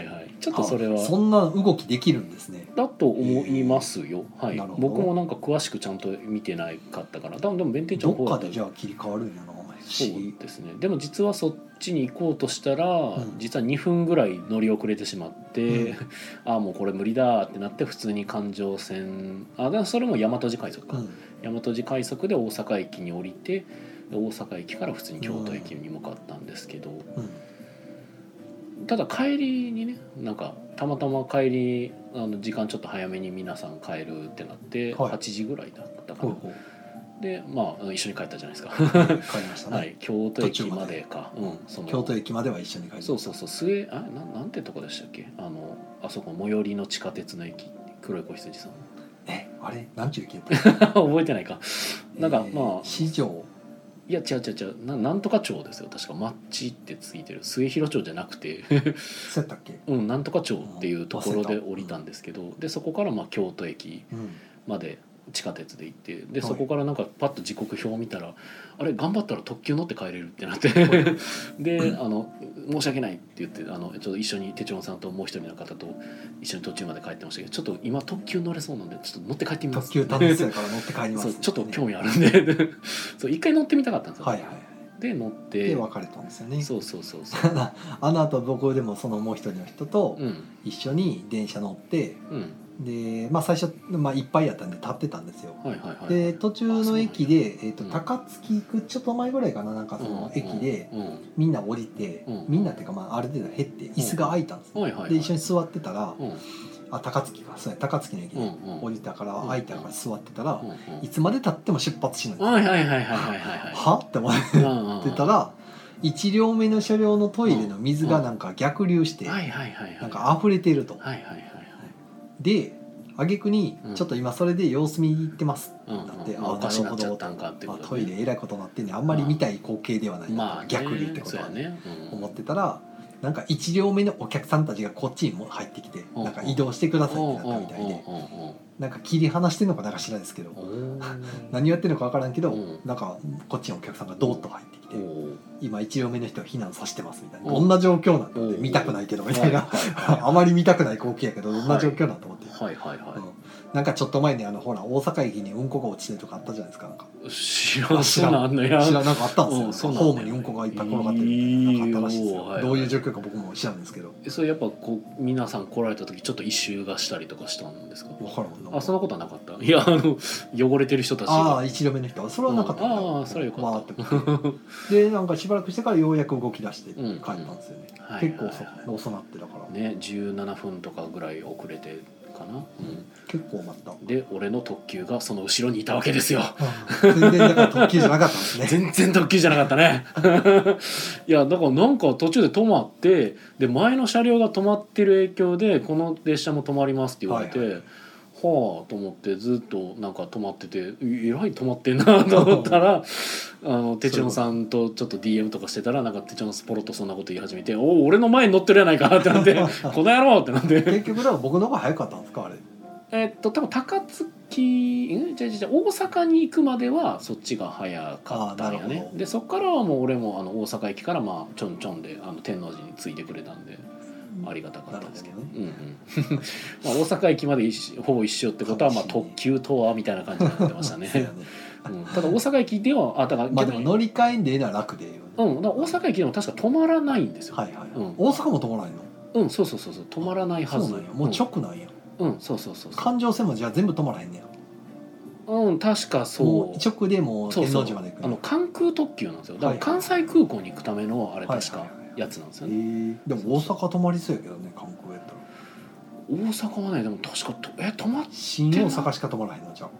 いはい。ちょっとそれは。そんな動きできるんですね。だと思いますよ。はい。僕もなんか詳しくちゃんと見てないかったから。多分でも弁天町どっかの方だと。でじゃあ切り替わるんやな不そうですね。でも実はそっちに行こうとしたら、ん。実は2分ぐらい乗り遅れてしまって、うん。ああもうこれ無理だってなって普通に環状線。あでもそれも大和路快速か。うん。大和路快速で大阪駅に降りてで大阪駅から普通に京都駅に向かったんですけど、うんただ帰りにねなんかたまたま帰りあの時間ちょっと早めに皆さん帰るってなって、はい。8時ぐらいだったかな、ほうほう。でまあ一緒に帰ったじゃないですか。帰りましたね、はい京都駅までか。うんその京都駅までは一緒に帰りました。そうそうそう末あななんてとこでしたっけ？あのあそこ最寄りの地下鉄の駅黒い子羊さん。えあれ？なんちゅう駅やった？覚えてないか。なんか、えーまあ市場いや違う違う違う。ななんとか町ですよ。確かマッチってついてる。末広町じゃなくて。そうやったっけ？うんなんとか町っていうところで降りたんですけど。でそこからまあ京都駅うん。まで地下鉄で行ってではい。そこからなんかパッと時刻表を見たらあれ頑張ったら特急乗って帰れるってなって。であの申し訳ないって言ってあのちょっと一緒に手帳さんともう一人の方と一緒に途中まで帰ってましたけどちょっと今特急乗れそうなんでちょっと乗って帰ってみます。特急楽しそうやから乗って帰ります。そうちょっと興味あるんで。そう一回乗ってみたかったんですよ、はいはい。で乗って。で別れたんですよね。そうそうそうそう。あの後僕でもそのもう一人の人とうん。一緒に電車乗ってうんでまあ最初、まあ、いっぱいやったんで立ってたんですよ。で途中の駅で、えー、とうん。高槻行くちょっと前ぐらいかななんかその駅でみんな降りて、うん。みんなっていうかまあある程度減って椅子が空いたんです、で一緒に座ってたら、うん。あ高槻か。そうや高槻の駅で降りたからうん空いたから座ってたら、いつまでたっても出発しない、はいはいはいはいはいはって思ってたら1両目の車両のトイレの水がなんか逆流して、はいはいはいはい。なんか溢れてると。はいはいはいはいで挙句にうん。ちょっと今それで様子見に行ってます、だってまああおかしなっちゃなるほどったんかってこあとトイレえらいことになってんねん。あんまり見たい光景ではない。な、まあね。逆流ってことはそうやね。うん。思ってたらなんか1両目のお客さんたちがこっちにも入ってきてうん。なんか移動してくださいってなったみたいで。うん。うん。うん。うんなんか切り離してんのかなんか知らないですけど。何やってるのか分からんけどうん。なんかこっちのお客さんがドーッと入ってきて今1両目の人が避難させてますみたいな。うんどんな状況なんだうんって見たくないけどみたいな。あまり見たくない光景やけどどんな状況なんと思って。はいはいはうんなんかちょっと前にあのほら大阪駅にうんこが落ちてるとかあったじゃないですかなんか。い知らんそんなん。や知らんなんかあったんですよ、うんそうなんだホームにうんこがいっぱい転がってるみたいななんかあったらしいですよ、いいよはいはいどういう状況か僕も知らんですけど。それやっぱこう皆さん来られた時ちょっと異臭がしたりとかしたんですか？分からんな。あそんなことはなかった？いやあの汚れてる人たち。ああ一両目の人。はそれはなかった。ん。だああそれはよかった。回ってきてでなんかしばらくしてからようやく動き出して帰うんったんですよね、はい。結構遅遅なってだから、ね17分とかぐらい遅れてかな、結構待った、うん、で俺の特急がその後ろにいたわけですよ。うん。全然だから特急じゃなかったんですね。全然特急じゃなかったね。いやだからなんか途中で止まってで前の車両が止まってる影響でこの列車も止まりますって言われて、はいはあと思ってずっとなんか止まっててえらい止まってんなと思ったら あの手帳さんとちょっと DM とかしてたらなんか手帳さんポロッとそんなこと言い始めて「おお俺の前に乗ってるやないか」ってなって「この野郎!」ってなって。結局だから僕の方が早かったんですかあれ。えっと多分高槻駅んじゃじゃ大阪に行くまではそっちが早かったんやあーなるほど。ねでそっからはもう俺もあの大阪駅からまあちょんちょんであの天王寺に着いてくれたんでありがたかったですけどなるうんうん。まあ大阪駅まで一緒ほぼ一緒ってことはまあ特急とはみたいな感じになってましたね。そうん、ただ大阪駅ではあだからまあ乗り換えんでええなら楽でええよね。うん、だ大阪駅でも確か止まらないんですよ、はいはい、うん。大阪も止まらないのうんそうそうそうそう。止まらないはず。そうなんやもう直なんや、うん、うんそうそうそうそう。環状線もじゃあ全部止まらへんねや。うん確かもそう。う直でもう天そうそう王寺まで行くあの関空特急なんですよ。だから関西空港に行くためのあれ確か。はいはいはいやつなんですよえね、ー、でも大阪止まりそうやけどね観光やったら。大阪はねでも確かとえ止まっ新大阪しか止まらへんのじゃん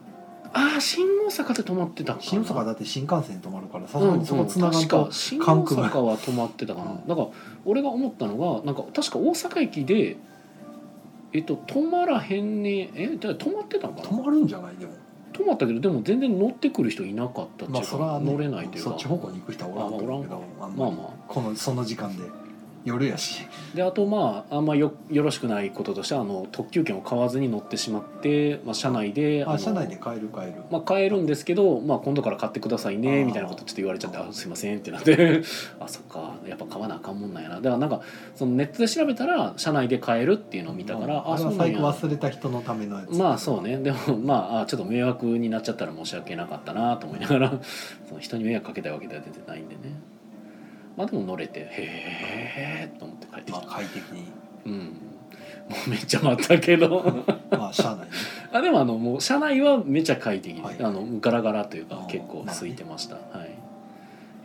ああ新大阪で止まってたかな。新大阪だって新幹線止まるからさすうんがにそこつながん確とか新大関空阪は止まってたかな、うん。だから俺が思ったのがなんか確か大阪駅でえっと止まらへんねえじゃあ止まってたのかな？止まるんじゃない？でも止まったけどでも全然乗ってくる人いなかったっていうか、まあそれは、ね、乗れないというか。そっち方向に行く人はおらんと思うけどあんまりまあ。まこのその時間で夜やし。であとまああんまよよろしくないこととしてはあの特急券を買わずに乗ってしまって、まあ、車内でのあ車内で帰る帰る。まあ、買えるんですけど、まあ、今度から買ってくださいねみたいなことちょっと言われちゃって「あすいません」ってなって。あそっか。やっぱ買わなあかんもんなんやな。だからなんかそのネットで調べたら車内で買えるっていうのを見たから、あれはそうなんや。最後忘れた人のためのやつ。まあそうね。でもまああちょっと迷惑になっちゃったら申し訳なかったなと思いながら その人に迷惑かけたいわけでは全然ないんでねまあでも乗れてへえと思って帰ってきまあた、快適に。うん。もうめっちゃ待ったけど。まあ車内ね。あでもあのもう車内はめちゃ快適。で、はい。あのガラガラというか結構空いてました、はい。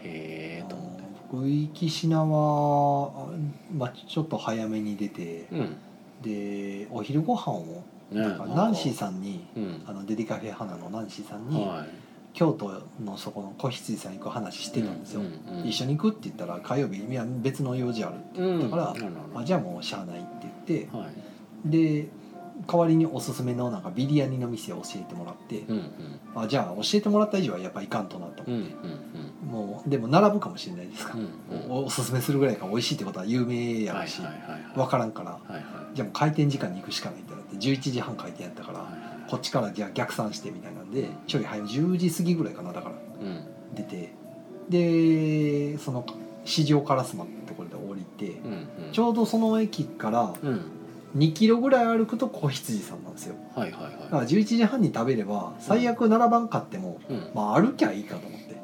へえと思って。福井岸名は、まあ、ちょっと早めに出てうん。でお昼ご飯をねなんかナンシーさんにうん。あのデリカフェ花のナンシーさんに、は京都のそこの子羊さん行く話しいてたんですよ、うんうん一緒に行くって言ったら火曜日いや別の用事あるってうん言ったから、なるほど。あじゃあもうしゃあないって言ってはい。で代わりにおすすめのなんかビリヤニの店を教えてもらって、うんうん。あじゃあ教えてもらった以上はやっぱいかんとなとうんうん思って、もうでも並ぶかもしれないですか。ら、うんうん。おおすすめするぐらいから美味しいってことは有名やはいはいはいはい。分からんから。はいはい。じゃあもう開店時間に行くしかないってなって11時半開店やったから、はいはい。こっちからじゃあ逆算してみたいなんでちょい早い10時過ぎぐらいかなだから。うん。出て。でその四条烏丸ってところで降りて、うんうん。ちょうどその駅からうん。2キロぐらい歩くと子羊さんなんですよ。はいはいだからは11時半に食べれば最悪並ばんかっても、いうん。まあ歩きゃいいかと思って。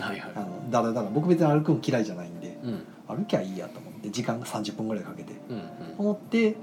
はいはい。あのだらだら僕別に歩くの嫌いじゃないんでうん。歩きゃいいやと思って時間が30分ぐらいかけて。うんうん。思って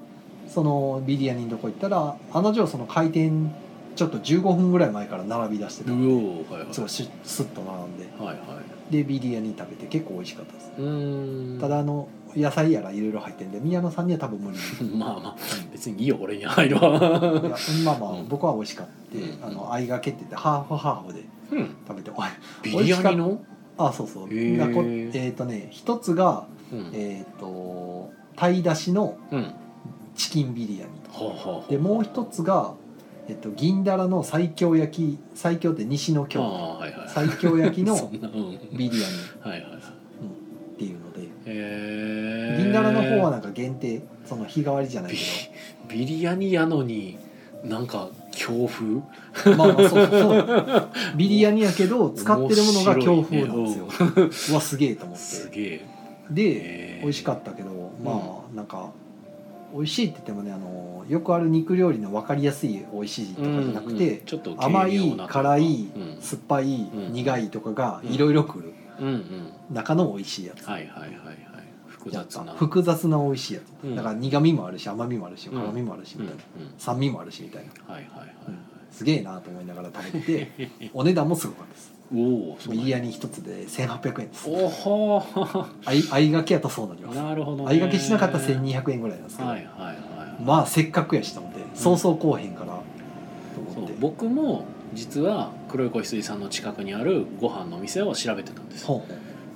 そのビリヤニのとこ行ったらあの定その開店ちょっと15分ぐらい前から並び出してたんではいはい。スッと並んで。はいはい。でビリヤニ食べて結構美味しかったです。うーん。ただあの野菜やらいろいろ入ってんで宮野さんには多分無理。まあまあ別にいいよ俺に入るわまあまあうん。僕は美味しかった、うん。あの相掛けって言ってハーフハーフでうん。食べておいビリヤニの？あそうそう。えっ、とね一つがうん。えっ、と鯛だしのうん。チキンビリヤニはあはあ。でもう一つが、えっと、銀だらの西京焼き西京って西のあ京。あはいはい。西京焼きの ビリヤニ。はいはいはい。っていうので。へえ銀だらの方はなんか限定その日替わりじゃないビけビリヤニやのになんか強風？どまあまあそうそう ビリヤニやけど使ってるものが京風なんですよ、うわすげえと思って。すげえ。で美味しかったけどまあなんか美味しいって言ってもねあのよくある肉料理の分かりやすい美味しいとかじゃなくて、ちょっと甘い辛い、うん。酸っぱい、うん。苦いとかがうんいろいろくる、うんうん。中の美味しいやつ、はいはいはいはい。複雑な。複雑な美味しいやつ、うん。だから苦味もあるし甘みもあるしうん。辛みもあるしうん。うん。みたいな、酸味もあるしみたいな。はいはいはい。すげえなと思いながら食べてて お値段もすごかったですおおそうビリヤニ一つで1800円です。おほー。相相掛けやとそうなります。なるほどね。相掛けしなかったら1200円ぐらいなんですけど、はいはいはいまあせっかくやしと思ってそうそうこうへんから。と思って、僕も実は黒い子羊さんの近くにあるご飯の店を調べてたんですほ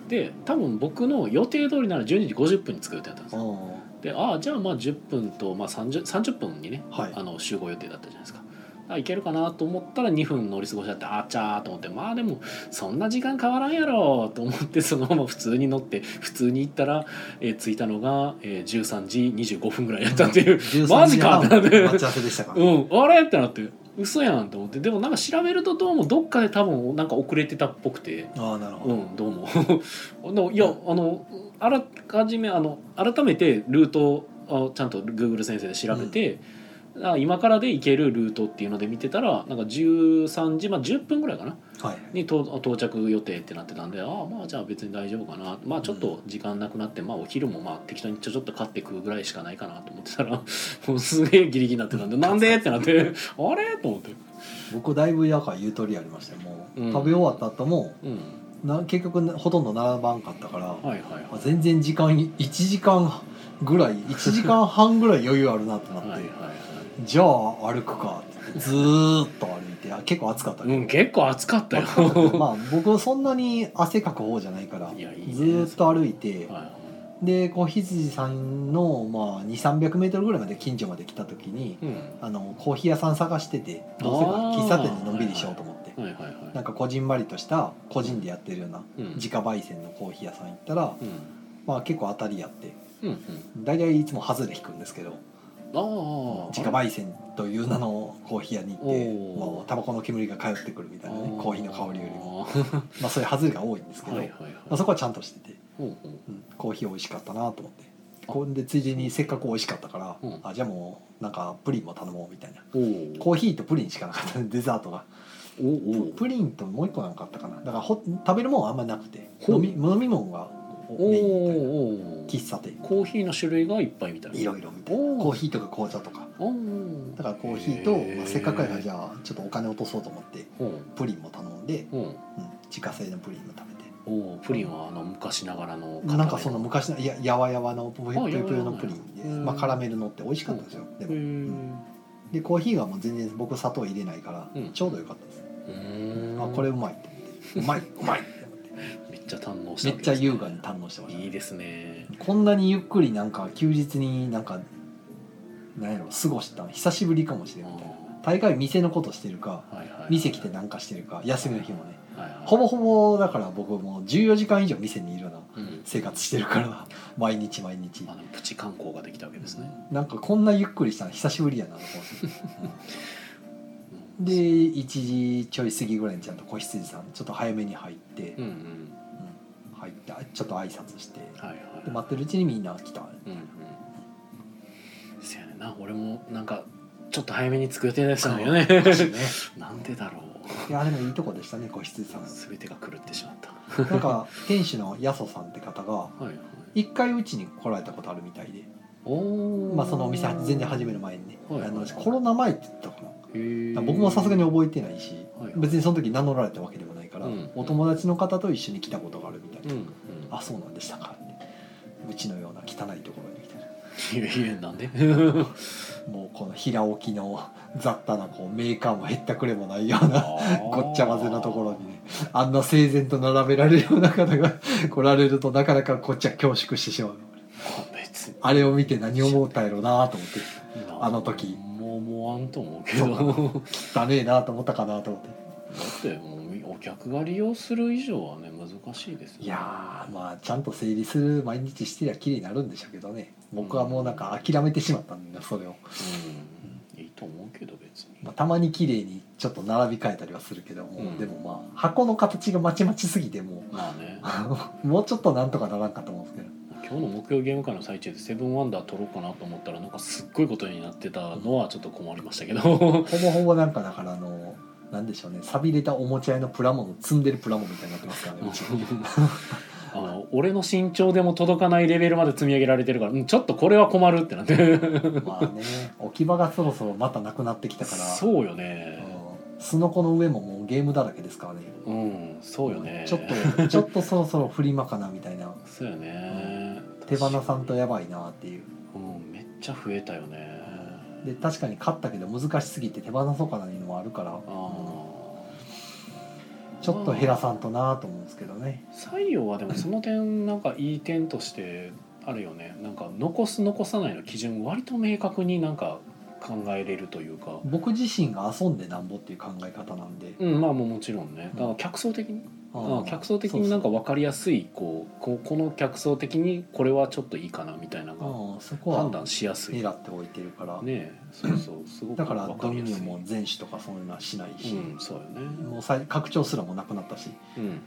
で多分僕の予定通りなら12時50分に着く予定だったんですうよほでああじゃあまあ10分と、まあ、30, 30分にね、はい。あの集合予定だったじゃないですかあいけるかなと思ったら2分乗り過ごしちゃってあっちゃーと思ってまあでもそんな時間変わらんやろと思ってそのまま普通に乗って普通に行ったら、えー着いたのが、えー13時25分ぐらいやったっていう13マジかってなって。待ち合わせでしたか？ら、うんあれ？ってなって嘘やんと思ってでもなんか調べるとどうもどっかで多分なんか遅れてたっぽくて。ああなるほど、うんどうも。でもいやあのあらかじめあの改めてルートをあちゃんと Google 先生で調べて、あ今からで行けるルートっていうので見てたらなんか13時、まあ、10分ぐらいかな。はい。に到到着予定ってなってたんでああまあじゃあ別に大丈夫かな。まあちょっと時間なくなって、まあお昼もまあ適当にちょちょっと買って食うぐらいしかないかなと思ってたら もうすげえギリギリになってたんでなんでってなって あれ？と思って。僕だいぶやからゆとりありましたよもう、うん。食べ終わった後もうん。な結局ねほとんど並ばんかったから、はいはいまあ全然時間1時間ぐらい1時間半ぐらい余裕あるなってなって、はいはいはいじゃあ歩くか。ずーっと歩いて。あ結構暑かったうん結構暑かったよ。まあ僕そんなに汗かく方じゃないから。いやいいね。ずーっと歩いて。はいでこう羊さんの、まあ、2 3 0 0メートルぐらいまで近所まで来た時にうん。あのコーヒー屋さん探しててどうせかあー。喫茶店でのんびりしようと思って、はい。はいはい。なんかこじんまりとした個人でやってるようなうん。自家焙煎のコーヒー屋さん行ったら、うん。まあ、結構当たりやって。うんうん。大体いつも外れ引くんですけど自家焙煎という名のコーヒー屋に行ってもうタバコの煙が通ってくるみたいなねコーヒーの香りよりも、まあ、そういう外れが多いんですけど、はいはいはい。まあ、そこはちゃんとしてて、ほうん、コーヒー美味しかったなと思って。こんでついでにせっかく美味しかったから、うん。あじゃあもうなんかプリンも頼もうみたいな。コーヒーとプリンしかなかったデザートが。おープリンともう一個なんかあったかな。だからほ食べるもんはあんまなくて。飲み飲み物がおメインーおー。喫茶店。コーヒーの種類がいっぱいみたいな。いろいろ。みたいなコーヒーとか紅茶とか。だからコーヒーと、まあ、せっかくやからじゃあちょっとお金落とそうと思ってう。んプリンも頼んで、う。んうん、自家製のプリンも食べて。おープリンはあの昔ながらのなんかその昔のいややわやわのぷよぷよのあプリンで、まあ、カラメルのって美味しかったですよ。でへも。ー。でコーヒーはもう全然僕砂糖入れないから、うん。ちょうどよかったです、うー。んあこれうまいって思って。うまいうまいちゃ堪能しためっちゃ優雅に堪能してましたいいですね。こんなにゆっくりなんか休日になんかなんやろ過ごしたの久しぶりかもしれんみたいな。大概店のことしてるかはいはいはい。店来てなんかしてるか休みの日もね。はいはい。ほぼほぼだから僕もう14時間以上店にいるようなうん。生活してるから毎日毎日。まあでもプチ観光ができたわけですね。なんかこんなゆっくりしたの久しぶりやなと思ってで1時ちょい過ぎぐらいにちゃんと子羊さんちょっと早めに入って、うんうんうん入ってあちょっと挨拶してはいはい。で待ってるうちにみんな来た。うんうん。せやねんな俺もなんかちょっと早めに着く予定でしたよね。ね なんでだろいやでもいいとこでしたね子羊さん。う全てが狂ってしまった。なんか店主のヤソさんって方が一回うちに来られたことあるみたいで、おー。まあ、そのお店全然始める前にね、はいはい。あのコロナ前って言ってたかな。僕もさすがに覚えてないし、はい別にその時名乗られたわけでもないから、うん。お友達の方と一緒に来たことがあるみたいな、うんうん。あそうなんでしたかうちのような汚いところにみたいないやいやなんで？もうこの平置きの雑多なこうメーカーもへったくれもないようなごっちゃ混ぜのところにねあんな整然と並べられるような方が 来られるとなかなかこっちは恐縮してしまう。あれを見て何を思ったやろうなと思って。あの時。もう思わんと思うけど。汚ねえなと思ったかなと思って。だってもうお客が利用する以上はね難しいですよね。いやーまあちゃんと整理する毎日してりゃ綺麗になるんでしょうけどね。僕はもうなんか諦めてしまったんだそれを、うん。いいと思うけど別に。まあ、たまに綺麗にちょっと並び替えたりはするけども、うん。でもまあ箱の形がまちまちすぎてもまあね。う もうちょっとなんとかならんかと思うんですけど。今日の木曜ゲーム会の最中でセブンワンダー取ろうかなと思ったらなんかすっごいことになってたのはちょっと困りましたけど。ほぼほぼなんかだからあのなんでしょうね。錆びれたおもちゃ屋のプラモの積んでるプラモみたいになってますからね。あの俺の身長でも届かないレベルまで積み上げられてるから、うん、ちょっとこれは困るってなって。まあね。置き場がそろそろまたなくなってきたから。そうよね。うん。すのこの上ももうゲームだらけですからね。うんそうよね。ちょっとちょっとそろそろフリマかなみたいな。そうよね。手放さんとやばいなっていう。うんめっちゃ増えたよねで確かに買ったけど難しすぎて手放そうかないうのもあるから。ちょっと減らさんとなと思うんですけどね。採用はでもその点なんかいい点としてあるよね。なんか残す残さないの基準割と明確になんか考えれるというか。僕自身が遊んでなんぼっていう考え方なんで。うんまあもうもちろんね。だから客層的に。あああ客層的になんか分かりやすいこうここの客層的にこれはちょっといいかなみたいなのうんそこはが判断しやすい。狙っておいてるから、ねそうそう すごくだからドミニオンも全種とかそういうのはしないし、うんそうよね。もう拡張すらもなくなったし、うんうん。うん。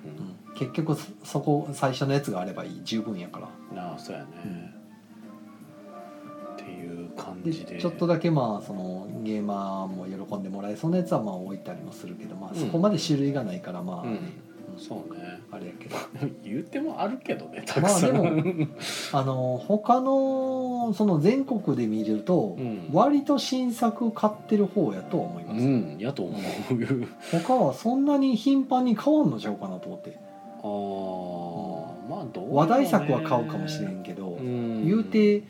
結局そそこ最初のやつがあればいい。十分やから。ああそうやね、っていう感でじで。ちょっとだけまあそのゲーマーも喜んでもらえそうなやつはまあ置いたりもするけど、まあ、うん。そこまで種類がないからまあそうねあれやけど。言ってもあるけどねたくさん、まあでもあの他のその全国で見るとうん。割と新作買ってる方やとは思います、うんやと思う。他はそんなに頻繁に買わんのちゃうかなと思って。ああまあどう話題作は買うかもしれんけど、うん。言うて、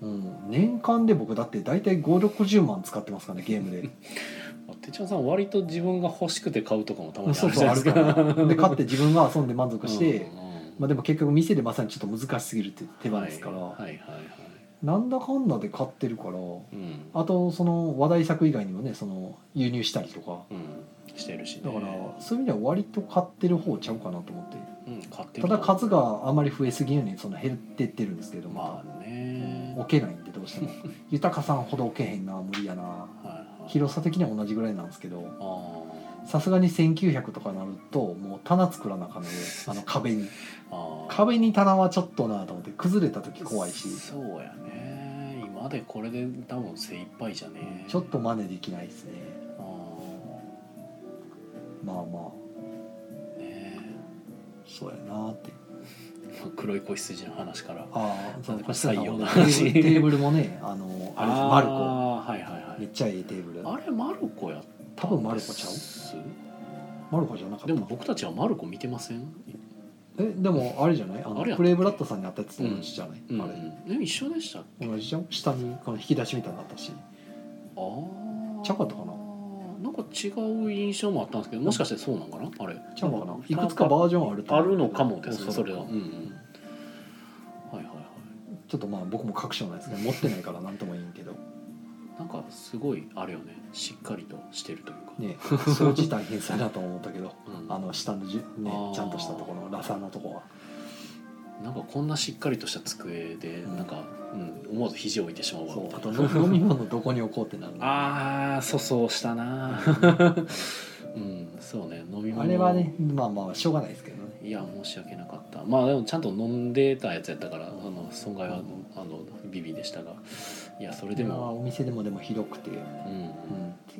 うん、年間で僕だって大体560万使ってますからねゲームで 手帳さん割と自分が欲しくて買うとかもたまにあそうるじゃそうあないですか。るからで買って自分が遊んで満足して、うんうんまあ、でも結局店でまさにちょっと難しすぎるって手間ですから、はいはいはいはい。なんだかんだで買ってるからうん。あとその話題作以外にもねその輸入したりとか。うん。してるしね。だからそういう意味では割と買ってる方ちゃうかなと思って。うん買ってるた。だ数があまり増えすぎんようにその減ってってるんですけどまあね。置けないんでどうしても。豊さんほど置けへんな無理やな広さ的には同じぐらいなんですけどあさすがに1900とかなるともう棚作らなあかんので あの壁に。壁に棚はちょっとなと思って崩れた時怖いし。そうやね。今でこれで多分精一杯じゃね。ちょっと真似できないですね。あまあまあ。ーねそうやなって黒い子羊の話から。ああそう採用の話。ルテーブルもねあのあれマルコ。あーはいはいはい。めっちゃええテーブル。あれマルコや多分マルコちゃう？マルコじゃなかった。でも僕たちはマルコ見てません？えでもあれじゃない？あのプレイブラッドさんにあったやつと同じじゃない、うん。あれ。え一緒でした同じじゃん？下にこの引き出しみたいになったし。ああちゃうかったかな？なんか違う印象もあったんですけどもしかしてそうなんかな？あれ。ちゃうかな？いくつかバージョンあるとあるのかもですそれは。うんうんちょっとまあ僕も確証ないですけど持ってないから何とも言えんけど。なんかすごいあれよね。しっかりとしてるというか、ね掃除大変そうやなと思ったけど。うん。あの下のじゅねちゃんとしたところのラサのとこは。なんかこんなしっかりとした机で、うん。なんか、うん、思わず肘を置いてしまうわ。そうあとの飲み物どこに置こうってなるの。ああ粗相したな。うん。そうね飲み物。あれはねまあまあしょうがないですけどね。いや申し訳なかった。まあでもちゃんと飲んでたやつやったからあの損害は、あのビビでしたが。いやそれでまあもお店でもでも広くて、う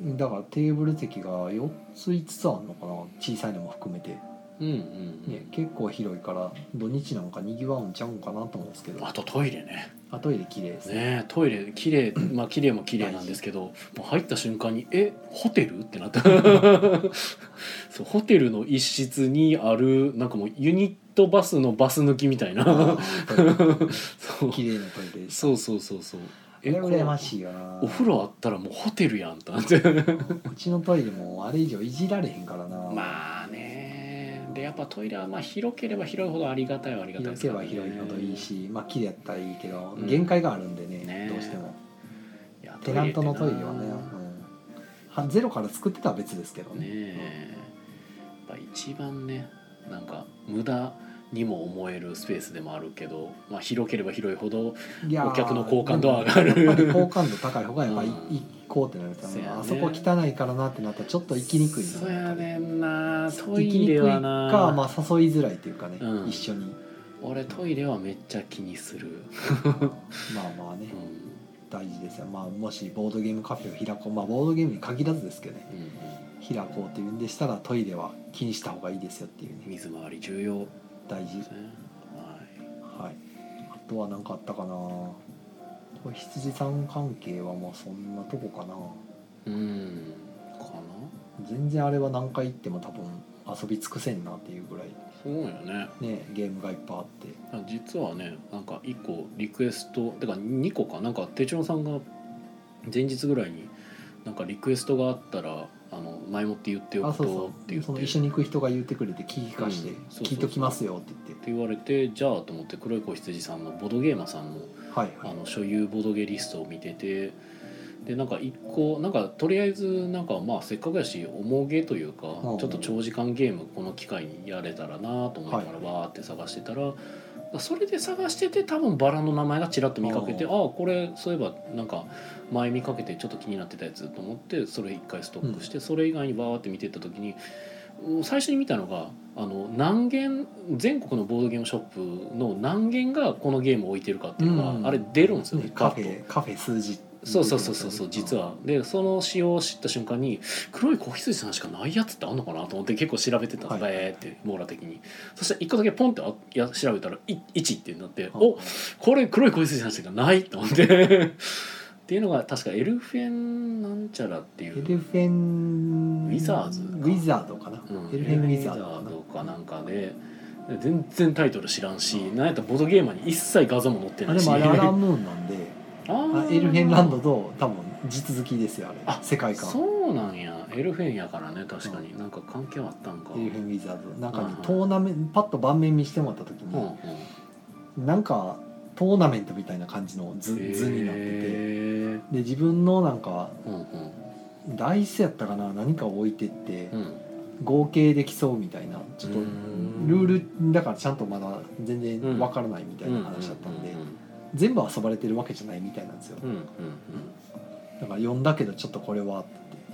んうん、だからテーブル席が4つ5つあるのかな小さいのも含めて、うんうんうん、ね、結構広いから土日なんかにぎわうんちゃうんかなと思うんですけど。あとトイレね。あトイレ綺麗です。ねねトイレ綺麗まあ綺麗も綺麗なんですけどもう入った瞬間に「えホテル?」ってなった。そうホテルの一室にあるなんかもうユニットバスのバス抜きみたいな。そう。綺麗なトイレそうそうそうそう。これこれ羨ましいよな。お風呂あったらもうホテルやんと。なってうちのトイレもあれ以上いじられへんからな。まあね。でやっぱトイレはまあ広ければ広いほどありがたいはありがたいですからね。広ければ広いほどいいしまあ綺麗やったらいいけど、うん。限界があるんでねね。どうしても。テナントのトイレはね、うん。はゼロから作ってたら別ですけどね。ねえ。やっぱ一番ねなんか無駄にも思えるスペースでもあるけど、まあ、広ければ広いほどお客の好感度は上がる。好感度高い方がやっぱりうん。行こうってなると、ね。あそこ汚いからなってなったらちょっと行きにくいなそうやねんな。ト行きにくいイレはか、な、まあ、誘いづらいっていうかね、うん。一緒に。俺トイレはめっちゃ気にする、まあまあね。うん。大事ですよ、まあ、もしボードゲームカフェを開こう。まあボードゲームに限らずですけどね。うん開こうっていうんでしたらトイレは気にした方がいいですよっていううん、ね。水回り重要。大事。ね。はい。はい。あとは何かあったかな。羊さん関係はまあそんなとこかな。うん。かな。全然あれは何回行っても多分遊び尽くせんなっていうぐらい。すごいよね。ねゲームがいっぱいあって。実はねなんか1個リクエストてか2個か。なんか手帳さんが前日ぐらいになんかリクエストがあったらあの前もって言っておくあそうって言って。うその一緒に行く人が言ってくれて聞き返してうん。そうそうそう。聞いときますよって言っって言われてじゃあと思って黒い子羊さんのボドゲーマーさんのてはいはい。あの所有ボドゲリストを見ててでなんか一個なんかとりあえずなんかまあせっかくやし重げというかうん。ちょっと長時間ゲームこの機会にやれたらなと思いながらわーって探してたらそれで探してて多分バラの名前がちらっと見かけてあうん。あこれそういえばなんか前見かけてちょっと気になってたやつと思ってそれ一回ストックしてそれ以外にバーって見てった時にうん最初に見たのがあの何軒全国のボードゲームショップの何軒がこのゲームを置いてるかっていうのうん。があれ出るんですよね。ねカフェカフェ数字。そうそうそうそうそう実は。でその仕様を知った瞬間に黒い子羊さんしかないやつってあんのかなと思って結構調べてたんです、はい。バーって網羅的に。そしたら一個だけポンってあや調べたらい1ってなって、あおこれ黒い子羊さんしかないと思ってっていうのが確かエルフェンなんちゃらっていう。エルフェンウィザーズウィザードかな、うん。エルフェンウィザードかなんかで。で全然タイトル知らんしなんやったらボードゲーマーに一切画像も載ってないし。あでもアランムーンなんで。あ あーエルフェンランドと多分地続きですよあれ。あ世界観。そうなんや。エルフェンやからね確かに、なんか関係はあったんか。エルフェンウィザード。なんかねうん。トーナメントパッと盤面見してもらった時うんうん。になんかトーナメントみたいな感じの図図になってて。へで自分のなんかーうん。ダイスやったかな何かを置いてってうん。うん合計で競うみたいなちょっとうん。ルールだからちゃんとまだ全然わからないみたいな話だったんで全部遊ばれてるわけじゃないみたいなんですよ。うんうんうん。だから読んだけどちょっとこれはって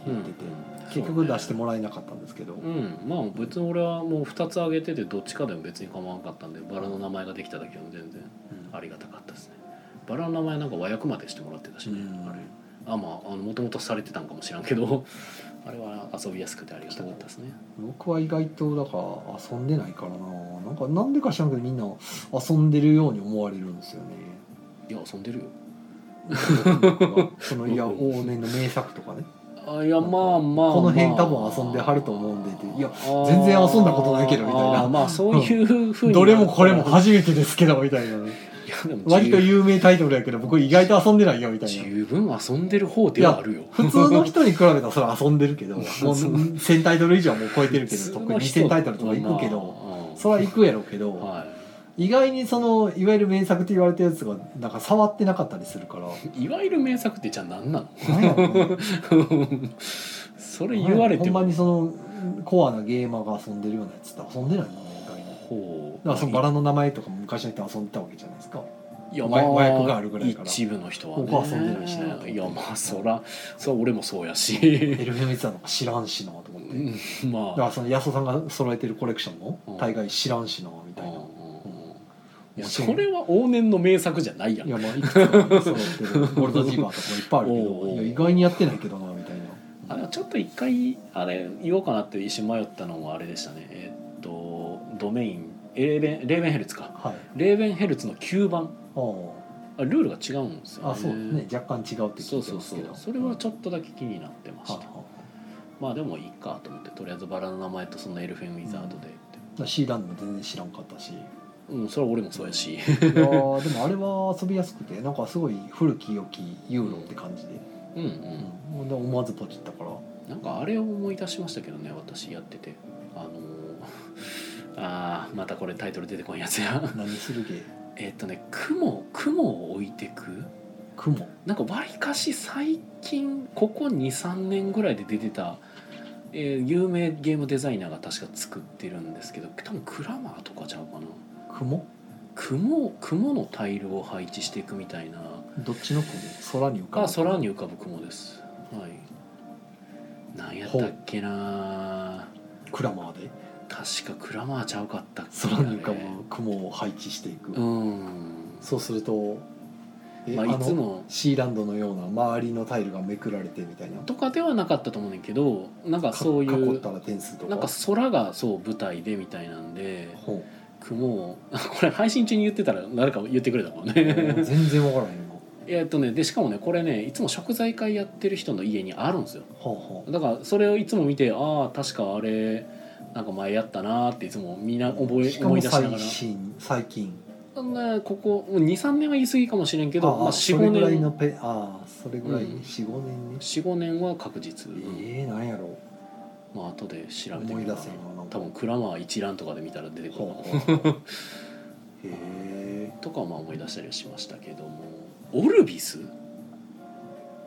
うん言ってて結局出してもらえなかったんですけど。うん。まあ別に俺はもう2つ挙げててどっちかでも別に構わなかったんでバラの名前ができただけでも全然ありがたかったですね。バラの名前なんか和訳までしてもらってたしね。うん。あれ。あまあもともとされてたんかもしらんけど。あれは遊びやすくてありがたかったですね。僕は意外とだから遊んでないからな。なんかなんでか知らんけどみんな遊んでるように思われるんですよね。いや遊んでるよ。そのいや往年の名作とかね。あいやまあまあこの辺まあ多分遊んではると思うんでいや全然遊んだことないけどみたいな。まあそういうふうに どれもこれも初めてですけどみたいな。ね割と有名タイトルやけど僕意外と遊んでないよみたいな。十分遊んでる方ではあるよ。普通の人に比べたらそれは遊んでるけど もう1000タイトル以上はもう超えてるけど特に2000タイトルとかいくけどそれは行くやろうけど、は意外にそのいわゆる名作って言われたやつがなんか触ってなかったりするから。い、いわゆる名作ってじゃあ何なの？それ言われてほんまもにそのコアなゲーマーが遊んでるようなやつって遊んでないもほだからそのバラの名前とかも昔の人は遊んでたわけじゃないですか。いや和和訳があるぐらいから。一部の人はね。僕は遊んでないしねいやまあそらそら俺もそうやし。エルフェンウィザードか知らんしなと思って、うんまあ。だからその安尾さんが揃えてるコレクションもうん。大概知らんしなみたいな、いやそれは往年の名作じゃないやん。いやまあいくつか揃ってる。ゴールドジーバーとかもいっぱいあるけど いや意外にやってないけどなみたいな。あれちょっと一回あれ言おうかなって一瞬迷ったのはあれでしたね。えっとドメインレーベンレーベンヘルツか。はい。レーベンヘルツの9番。ああルールが違うんですよね。ああそうですね。若干違うって聞いそうそうそう。てますけどそれはちょっとだけ気になってました、はいはいまあでもいいかと思ってとりあえずバラの名前とそのエルフェンウィザードで。って、だからシーランドも全然知らんかったし。いやうん、それは俺もそうやし。ーでもあれは遊びやすくてなんかすごい古き良きユーロって感じで,、うんうん。うん、で思わずポチったから。なんかあれを思い出しましたけどね私やってて。あのーあーまたこれタイトル出てこんやつや。何するゲーえっとね雲雲を置いてく。雲？なんかわりかし最近ここ23年ぐらいで出てた、えー有名ゲームデザイナーが確か作ってるんですけど多分クラマーとかちゃうかな。雲？雲雲のタイルを配置していくみたいな。どっちの雲？空に浮かぶあ空に浮かぶ雲です。はい。何やったっけなクラマーで？確かクラマーちゃうかったっけ空に浮かぶ雲を配置していく、うんそうするとえまあいつもシーランドのような周りのタイルがめくられてみたいな。とかではなかったと思うねんけどなんかそういうなんか空がそう舞台でみたいなんでほ雲をこれ配信中に言ってたら誰か言ってくれたかもうね。全然わからへんのえっとねでしかもねこれねいつも食材会やってる人の家にあるんですよ。ほうほだからそれをいつも見てああ確かあれなんか前やったなーっていつもみんな覚え思い出しながら。最近。ここ23年は言い過ぎかもしれんけどまあ、そ45れぐらいの年ペああそれぐらいうん。45年ね。45年は確実、ええなんやろ。まあ後で調べてみようか多分クラマー一覧とかで見たら出てくるへえ。とかはまあ思い出したりはしましたけども。オルビス？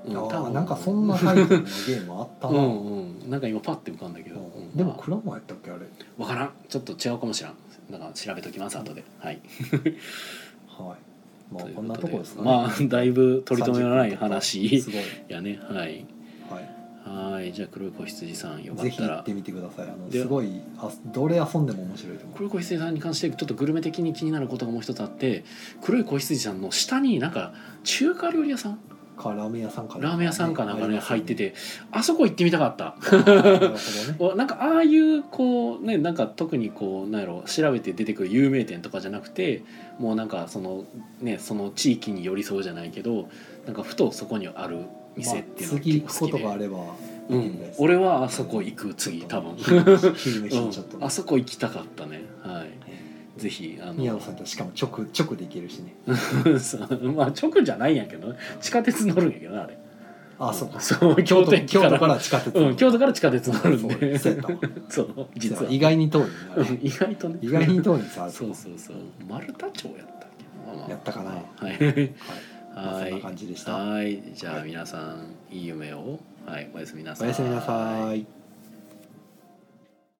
うん、あ多分。ーなんかそんなタイトルのゲームあったな、うんうん。なんか今パッて浮かんだけど、うんうんでもまあクラマやったっけあれ？わからん。ちょっと違うかもしらん。だから調べときます後で。はい。はい。まあこんなとこですかね。まあだいぶ取り留めのない話 やね。はい。はい。はい。じゃあ黒い子羊さんよかぜったら。ひ行ってみてください。あのですごいあどれ遊んでも面白いと思う。黒い子羊さんに関してちょっとグルメ的に気になることがもう一つあって黒い子羊さんの下になんか中華料理屋さんかラーメン屋さんかなラーメン屋さんかなんかね入ってて。あそこ行ってみたかった。な んかああいうこうねなんか特にこうなんやろ調べて出てくる有名店とかじゃなくてもうなんかそのねその地域に寄り添うじゃないけどなんかふとそこにある店っていうのまあ、次行くことがあるればうん。俺はあそこ行く次多分、あそこ行きたかったね。はいぜひあの宮野さんとしかも直直で行けるしね。まあ直じゃないんやけど地下鉄乗るんやけどなあれ。あそうか。そう京都京都から。地下鉄うん京都から地下鉄乗るんで。そう実は。意外に遠いね意外とね。意外に遠いんそうそうそう。丸太町やったっけまあまあやったかな。はい。はい。まあはい。そんな感じでした。はい。じゃあ皆さんいい夢を。はい。おやすみなさい。おやすみなさい